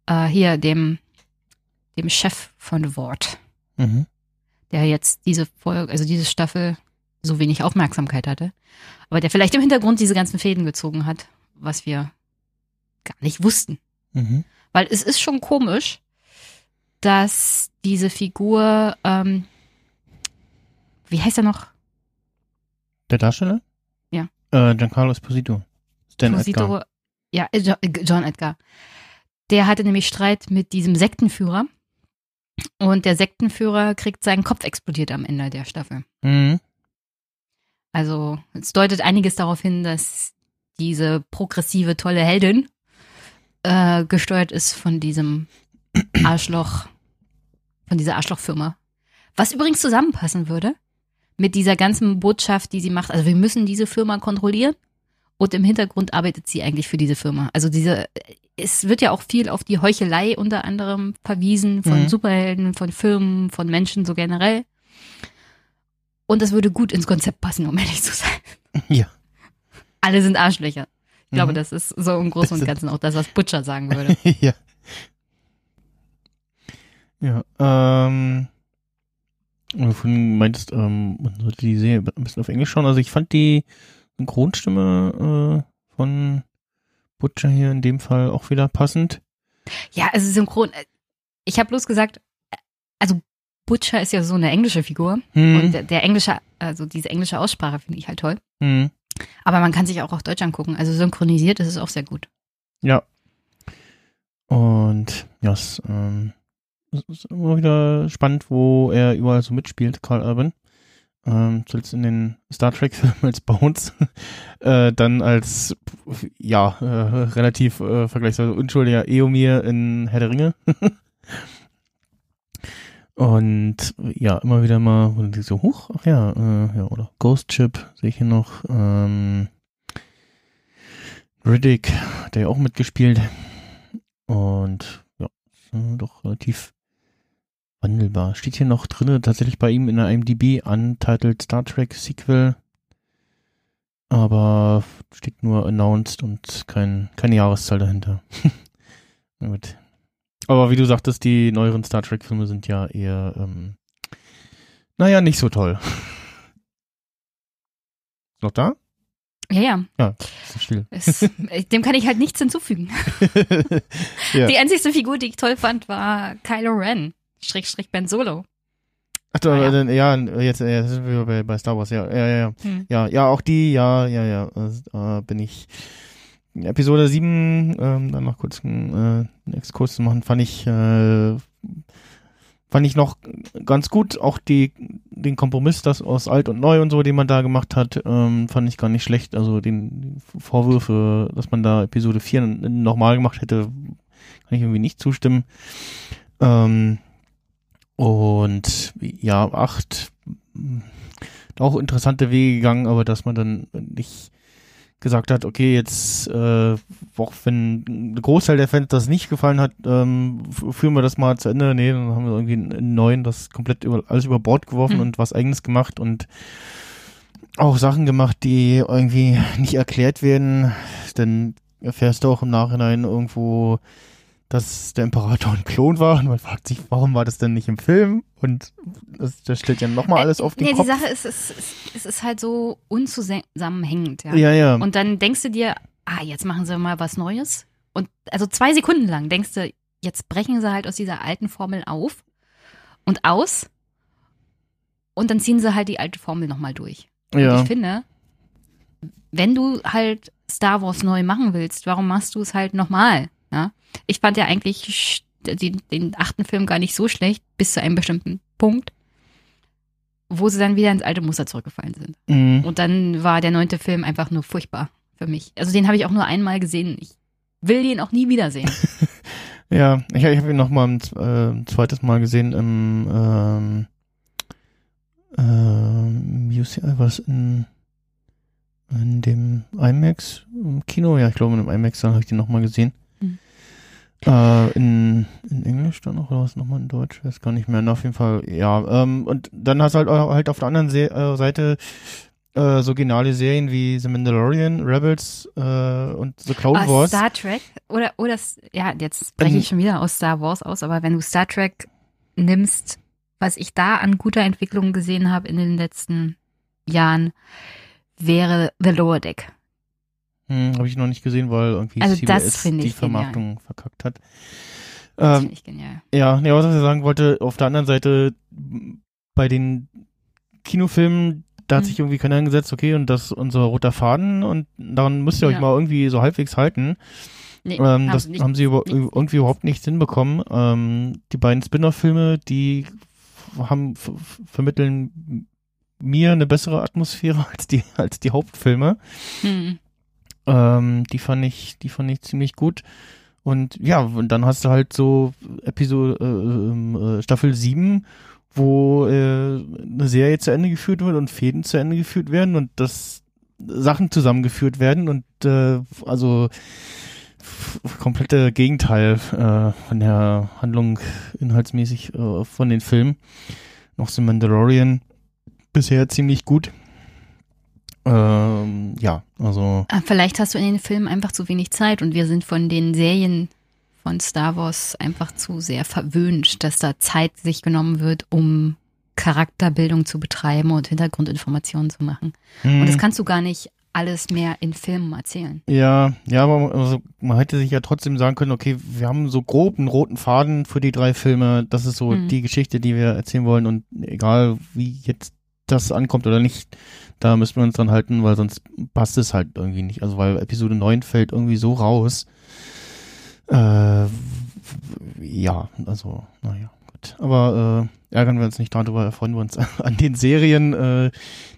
äh, hier dem dem Chef von Wort, Mhm. der jetzt diese Folge, also diese Staffel so wenig Aufmerksamkeit hatte, aber der vielleicht im Hintergrund diese ganzen Fäden gezogen hat, was wir gar nicht wussten. Mhm. Weil es ist schon komisch, dass diese Figur, ähm, wie heißt er noch? Der Darsteller? Ja. Äh, Giancarlo Esposito. Stan Esposito, Edgar. ja, äh, äh, John Edgar. Der hatte nämlich Streit mit diesem Sektenführer. Und der Sektenführer kriegt seinen Kopf explodiert am Ende der Staffel. Mhm. Also es deutet einiges darauf hin, dass diese progressive, tolle Heldin äh, gesteuert ist von diesem Arschloch, von dieser Arschlochfirma. Was übrigens zusammenpassen würde mit dieser ganzen Botschaft, die sie macht. Also wir müssen diese Firma kontrollieren und im Hintergrund arbeitet sie eigentlich für diese Firma. Also diese, es wird ja auch viel auf die Heuchelei unter anderem verwiesen von Mhm. Superhelden, von Firmen, von Menschen so generell. Und das würde gut ins Konzept passen, um ehrlich zu sein. Ja. Alle sind Arschlöcher. Ich glaube, Mhm. das ist so im Großen und Ganzen auch das, was Butcher sagen würde. ja. Ja, ähm. Du vorhin meintest, ähm, man sollte die Serie ein bisschen auf Englisch schauen. Also ich fand die Synchronstimme äh, von Butcher hier in dem Fall auch wieder passend. Ja, also synchron. äh, Ich habe bloß gesagt, Butcher ist ja so eine englische Figur. Hm. Und der, der englische, also diese englische Aussprache finde ich halt toll. Hm. Aber man kann sich auch auf Deutsch angucken. Also synchronisiert ist es auch sehr gut. Ja. Und ja, es, ähm, ist immer wieder spannend, wo er überall so mitspielt, Carl Urban. Ähm, zuletzt in den Star Trek-Filmen als Bones, äh, dann als, ja, äh, relativ äh, vergleichsweise unschuldiger Eomir in Herr der Ringe. Und ja, immer wieder mal, wo die so hoch, ach ja, äh, ja, oder Ghost Chip sehe ich hier noch. Ähm, Riddick, hat ja auch mitgespielt. Und ja, äh, doch relativ wandelbar. Steht hier noch drinne, tatsächlich bei ihm in der IMDb, untitled Star Trek Sequel. Aber steht nur announced und kein, keine Jahreszahl dahinter. Na gut. Aber wie du sagtest, die neueren Star Trek-Filme sind ja eher, ähm, naja, nicht so toll. Ist noch da? Ja, ja. Ja, ist still. Es, dem kann ich halt nichts hinzufügen. Ja. Die einzigste Figur, die ich toll fand, war Kylo Ren. Schrägstrich Ben Solo. Ach, da, Ah, ja. ja, jetzt, ja, sind wir bei, bei Star Wars, ja, ja, ja, ja. Hm. Ja, ja, auch die, ja, ja, ja, äh, äh, bin ich. Episode 7, ähm, dann noch kurz einen, äh, einen Exkurs zu machen, fand ich, äh, fand ich noch ganz gut. Auch die, den Kompromiss, das aus alt und neu und so, den man da gemacht hat, ähm, fand ich gar nicht schlecht. Also den die Vorwürfe, dass man da Episode 4 nochmal gemacht hätte, kann ich irgendwie nicht zustimmen. Ähm, und ja, 8 auch interessante Wege gegangen, aber dass man dann nicht gesagt hat, okay, jetzt, äh, auch wenn ein Großteil der Fans das nicht gefallen hat, ähm, führen wir das mal zu Ende. Nee, dann haben wir irgendwie einen, einen neuen, das komplett über, alles über Bord geworfen Mhm. und was eigenes gemacht und auch Sachen gemacht, die irgendwie nicht erklärt werden. Dann erfährst du auch im Nachhinein irgendwo, dass der Imperator ein Klon war und man fragt sich, warum war das denn nicht im Film? Und das, das stellt ja nochmal alles auf den nee, Kopf. die Sache ist, es, es, es ist halt so unzusammenhängend. Ja. ja, ja. Und dann denkst du dir, ah, jetzt machen sie mal was Neues. Und also zwei Sekunden lang denkst du, jetzt brechen sie halt aus dieser alten Formel auf und aus. Und dann ziehen sie halt die alte Formel nochmal durch. Und ja. ich finde, wenn du halt Star Wars neu machen willst, warum machst du es halt nochmal? Ja? Ich fand ja eigentlich den, den achten Film gar nicht so schlecht, bis zu einem bestimmten Punkt, wo sie dann wieder ins alte Muster zurückgefallen sind. Mhm. Und dann war der neunte Film einfach nur furchtbar für mich. Also den habe ich auch nur einmal gesehen. Ich will den auch nie wiedersehen. Ja, ich, ich habe ihn noch mal ein, äh, ein zweites Mal gesehen im ähm, ähm, UCI, was in, in dem IMAX im Kino, ja, ich glaube in dem IMAX, dann habe ich den noch mal gesehen. Äh, in, in Englisch dann noch oder was nochmal in Deutsch? Weiß gar nicht mehr. Na, auf jeden Fall, ja. Ähm, und dann hast du halt, auch- halt auf der anderen Se äh, Seite äh, so geniale Serien wie The Mandalorian, Rebels äh, und The Clone Ah, Wars. Star Trek oder oder ja, jetzt spreche Ähm, ich schon wieder aus Star Wars aus, aber wenn du Star Trek nimmst, was ich da an guter Entwicklung gesehen habe in den letzten Jahren, wäre The Lower Deck. Hm, habe ich noch nicht gesehen, weil irgendwie Also CBS die Vermarktung verkackt hat. Das Ähm, finde ich genial. ja, nee, was ich sagen wollte, auf der anderen Seite, bei den Kinofilmen, da hat Mhm. sich irgendwie keiner hingesetzt, okay, und das ist unser roter Faden und daran müsst ihr euch Ja. mal irgendwie so halbwegs halten. Nee, Ähm, das nicht. haben sie über, nicht. irgendwie überhaupt nicht hinbekommen. Ähm, die beiden Spin-off-Filme, die haben vermitteln mir eine bessere Atmosphäre als die als die Hauptfilme. Hm. Ähm, die fand ich, die fand ich ziemlich gut. Und ja, und dann hast du halt so Episode, äh, ähm, äh, Staffel 7, wo äh, eine Serie zu Ende geführt wird und Fäden zu Ende geführt werden und das Sachen zusammengeführt werden und äh, also komplette Gegenteil äh, von der Handlung inhaltsmäßig äh, von den Filmen. Noch The Mandalorian bisher ziemlich gut. Ähm, ja, also Ah, Vielleicht hast du in den Filmen einfach zu wenig Zeit und wir sind von den Serien von Star Wars einfach zu sehr verwöhnt, dass da Zeit sich genommen wird, um Charakterbildung zu betreiben und Hintergrundinformationen zu machen. Und hm. das kannst du gar nicht alles mehr in Filmen erzählen. Ja, ja, aber also, man hätte sich ja trotzdem sagen können, okay, wir haben so grob einen roten Faden für die drei Filme. Das ist so Mhm. die Geschichte, die wir erzählen wollen und egal wie jetzt das ankommt oder nicht, da müssen wir uns dran halten, weil sonst passt es halt irgendwie nicht. Also weil Episode 9 fällt irgendwie so raus. Äh, ja, also, naja, gut. Aber äh, ärgern wir uns nicht darüber, erfreuen wir uns an den Serien, äh,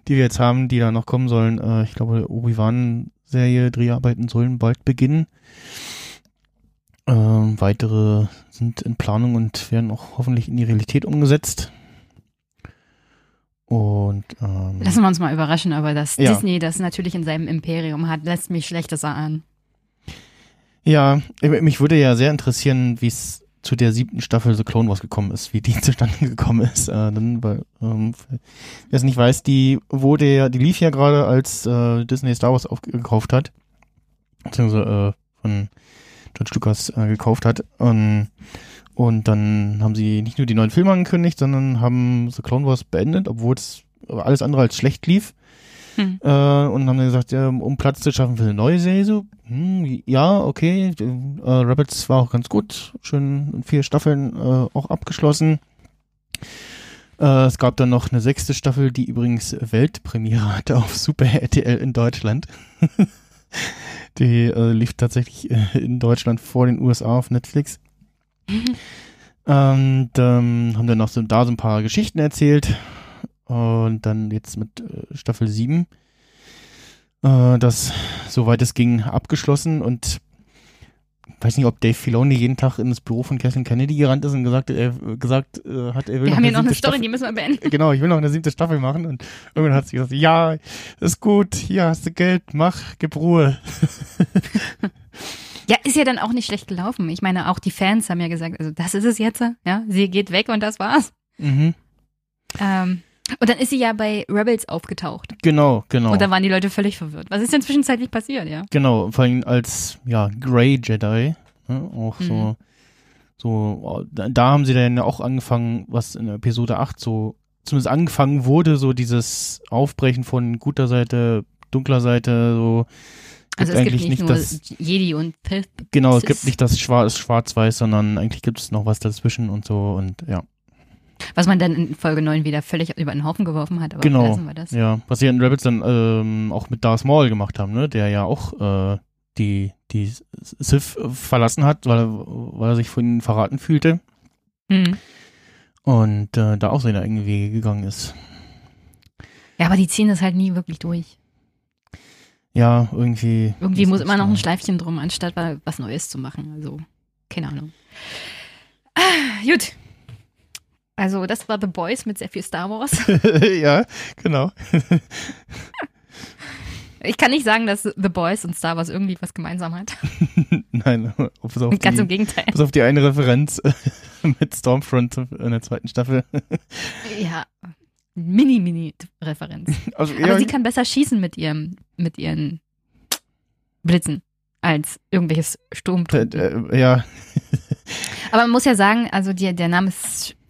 die wir jetzt haben, die da noch kommen sollen. Äh, ich glaube, Obi-Wan-Serie, Dreharbeiten sollen bald beginnen. Ähm, weitere sind in Planung und werden auch hoffentlich in die Realität umgesetzt. Und ähm, Lassen wir uns mal überraschen, aber dass Ja. Disney das natürlich in seinem Imperium hat, lässt mich Schlechtes ahnen. Ja, äh, mich würde ja sehr interessieren, wie es zu der siebten Staffel The Clone Wars gekommen ist, wie die zustande gekommen ist. Äh, dann, weil, ähm, wer es nicht weiß, die wurde ja, die lief ja gerade, als äh, Disney Star Wars aufgekauft hat, beziehungsweise äh, von George Lucas äh, gekauft hat. Und, und dann haben sie nicht nur die neuen Filme angekündigt, sondern haben The Clone Wars beendet, obwohl es alles andere als schlecht lief. Hm. Äh, und haben dann gesagt, ja, um Platz zu schaffen für eine neue Serie, so, hm, ja, okay, äh, Rabbits war auch ganz gut, schön in vier Staffeln äh, auch abgeschlossen. Äh, es gab dann noch eine sechste Staffel, die übrigens Weltpremiere hatte auf Super RTL in Deutschland. die äh, lief tatsächlich äh, in Deutschland vor den USA auf Netflix. Und ähm, haben dann noch so, da so ein paar Geschichten erzählt. Und dann jetzt mit äh, Staffel 7 äh, das, soweit es ging, abgeschlossen. Und ich weiß nicht, ob Dave Filoni jeden Tag ins Büro von Kathleen Kennedy gerannt ist und gesagt, er, gesagt äh, hat, er will Wir noch haben hier noch eine Story, Staffel- die müssen wir beenden. Genau, ich will noch eine siebte Staffel machen. Und irgendwann hat sie gesagt, ja, ist gut, hier hast du Geld, mach, gib Ruhe. Ja, ist ja dann auch nicht schlecht gelaufen. Ich meine, auch die Fans haben ja gesagt, also das ist es jetzt, ja, sie geht weg und das war's. Mhm. Ähm, und dann ist sie ja bei Rebels aufgetaucht. Genau, genau. Und da waren die Leute völlig verwirrt. Was ist denn zwischenzeitlich passiert, ja? Genau, vor allem als ja, Grey Jedi. Ne, auch Mhm. so, so, da, da haben sie dann ja auch angefangen, was in Episode 8 so, zumindest angefangen wurde, so dieses Aufbrechen von guter Seite, dunkler Seite, so. Also es gibt eigentlich nicht, nicht nur das- Jedi und Sith. Genau, es es gibt nicht das Schwarz- Schwarz-Weiß, sondern eigentlich gibt es noch was dazwischen und so und ja. Was man dann in Folge 9 wieder völlig über den Haufen geworfen hat, aber Genau, lassen wir das. Ja, was sie in Rabbits dann ähm, auch mit Darth Maul gemacht haben, ne, der ja auch äh, die, die Sith verlassen hat, weil er, weil er sich von ihnen verraten fühlte. Mhm. und äh, da auch seine eigenen Wege gegangen ist. Ja, aber die ziehen das halt nie wirklich durch. Ja, irgendwie. Irgendwie muss immer noch ein. Schleifchen drum, anstatt wa- was Neues zu machen. Also, keine Ahnung. Ah, gut. Also, das war The Boys mit sehr viel Star Wars. ja, genau. Ich kann nicht sagen, dass The Boys und Star Wars irgendwie was gemeinsam hat. Nein, auf, Ganz im Gegenteil. bis auf die eine Referenz mit Stormfront in der zweiten Staffel. Ja, Mini-Mini-Referenz. Also Aber sie kann besser schießen mit ihrem, mit ihren Blitzen als irgendwelches äh, Sturmtruppen. äh, ja, Aber man muss ja sagen, also die, der Name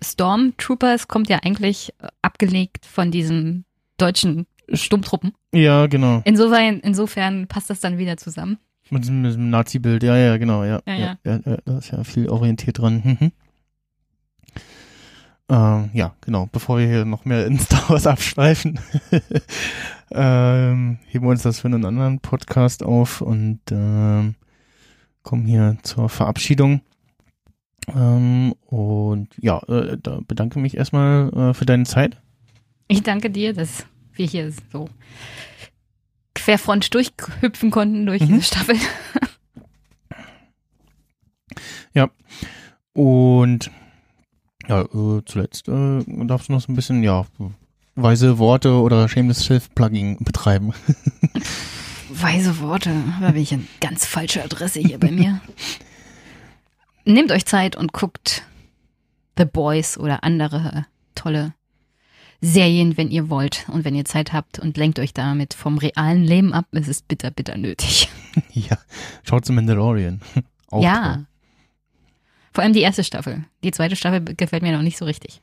Stormtroopers kommt ja eigentlich äh, abgelegt von diesen deutschen Sturmtruppen. ja, genau. Insofern, insofern passt das dann wieder zusammen. Mit diesem, mit diesem Nazi-Bild, ja, ja, genau, ja. Ja, ja. ja, ja da ist ja viel orientiert dran. Mhm. Ähm, ja, genau. Bevor wir hier noch mehr in Star Wars abschweifen, ähm, heben wir uns das für einen anderen Podcast auf und ähm, kommen hier zur Verabschiedung. Ähm, und ja, äh, da bedanke mich erstmal äh, für deine Zeit. Ich danke dir, dass wir hier so querfront durchhüpfen konnten durch Mhm. diese Staffel. Und ja, äh, zuletzt äh, darfst du noch so ein bisschen, ja, weise Worte oder Shameless Self-Plugging betreiben. Weise Worte, da bin ich an ganz falscher Adresse hier bei mir. Nehmt euch Zeit und guckt The Boys oder andere tolle Serien, wenn ihr wollt und wenn ihr Zeit habt und lenkt euch damit vom realen Leben ab. Es ist bitter, bitter nötig. ja, schaut zum Mandalorian. Auch ja. toll. Vor allem die erste Staffel. Die zweite Staffel gefällt mir noch nicht so richtig.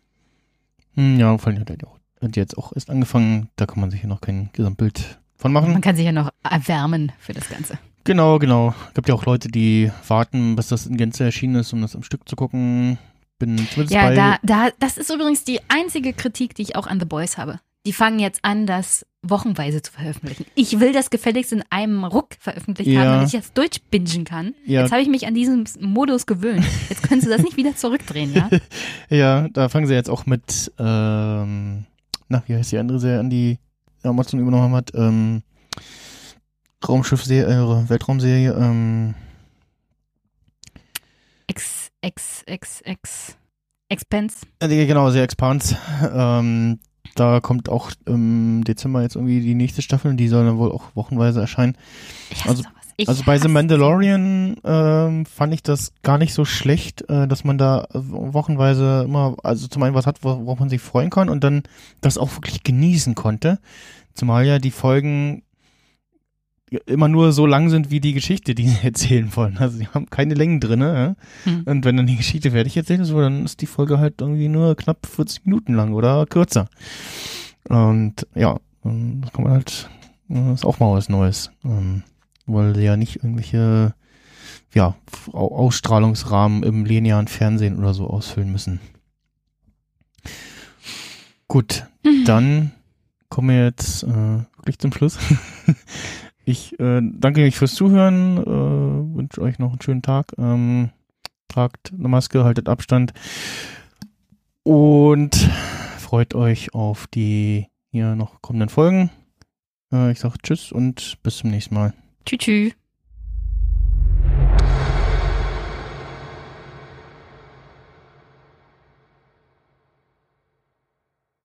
Hm, Ja, vor allem hat er auch, hat jetzt auch erst angefangen, da kann man sich ja noch kein Gesamtbild von machen. Man kann sich ja noch erwärmen für das Ganze. Genau, genau. Gibt ja auch Leute, die warten, bis das in Gänze erschienen ist, um das am Stück zu gucken. Bin zumindest Ja, bei. da, da, das ist übrigens die einzige Kritik, die ich auch an The Boys habe. Die fangen jetzt an, das wochenweise zu veröffentlichen. Ich will das gefälligst in einem Ruck veröffentlicht Ja. haben, damit ich jetzt durchbingen kann. Ja. Jetzt habe ich mich an diesen Modus gewöhnt. Jetzt können sie das nicht wieder zurückdrehen, ja? Ja, da fangen sie jetzt auch mit, ähm, na, wie heißt die andere Serie, an die Amazon übernommen hat, ähm, Raumschiffserie, äh, Weltraumserie, ähm, Ex, ex, ex, ex, Expense. äh, genau, sehr Expans. Ähm, da kommt auch im Dezember jetzt irgendwie die nächste Staffel und die soll dann wohl auch wochenweise erscheinen. Also- also bei The Mandalorian ähm, fand ich das gar nicht so schlecht, äh, dass man da äh, wochenweise immer, also zum einen was hat, wor- worauf man sich freuen kann und dann das auch wirklich genießen konnte. Zumal ja die Folgen immer nur so lang sind wie die Geschichte, die sie erzählen wollen. Also sie haben keine Längen drinne. Ja? Hm. Und wenn dann die Geschichte fertig erzählt ist, dann ist die Folge halt irgendwie nur knapp 40 Minuten lang oder kürzer. Und ja, ähm, das kann man halt, äh, ist auch mal was Neues. Ähm, weil sie ja nicht irgendwelche ja, Au- Ausstrahlungsrahmen im linearen Fernsehen oder so ausfüllen müssen. Gut, dann kommen wir jetzt äh, wirklich zum Schluss. Ich äh, danke euch fürs Zuhören, äh, wünsche euch noch einen schönen Tag. Ähm, tragt eine Maske, haltet Abstand und freut euch auf die hier noch kommenden Folgen. Äh, ich sage Tschüss und bis zum nächsten Mal. Tschüss. tschüss.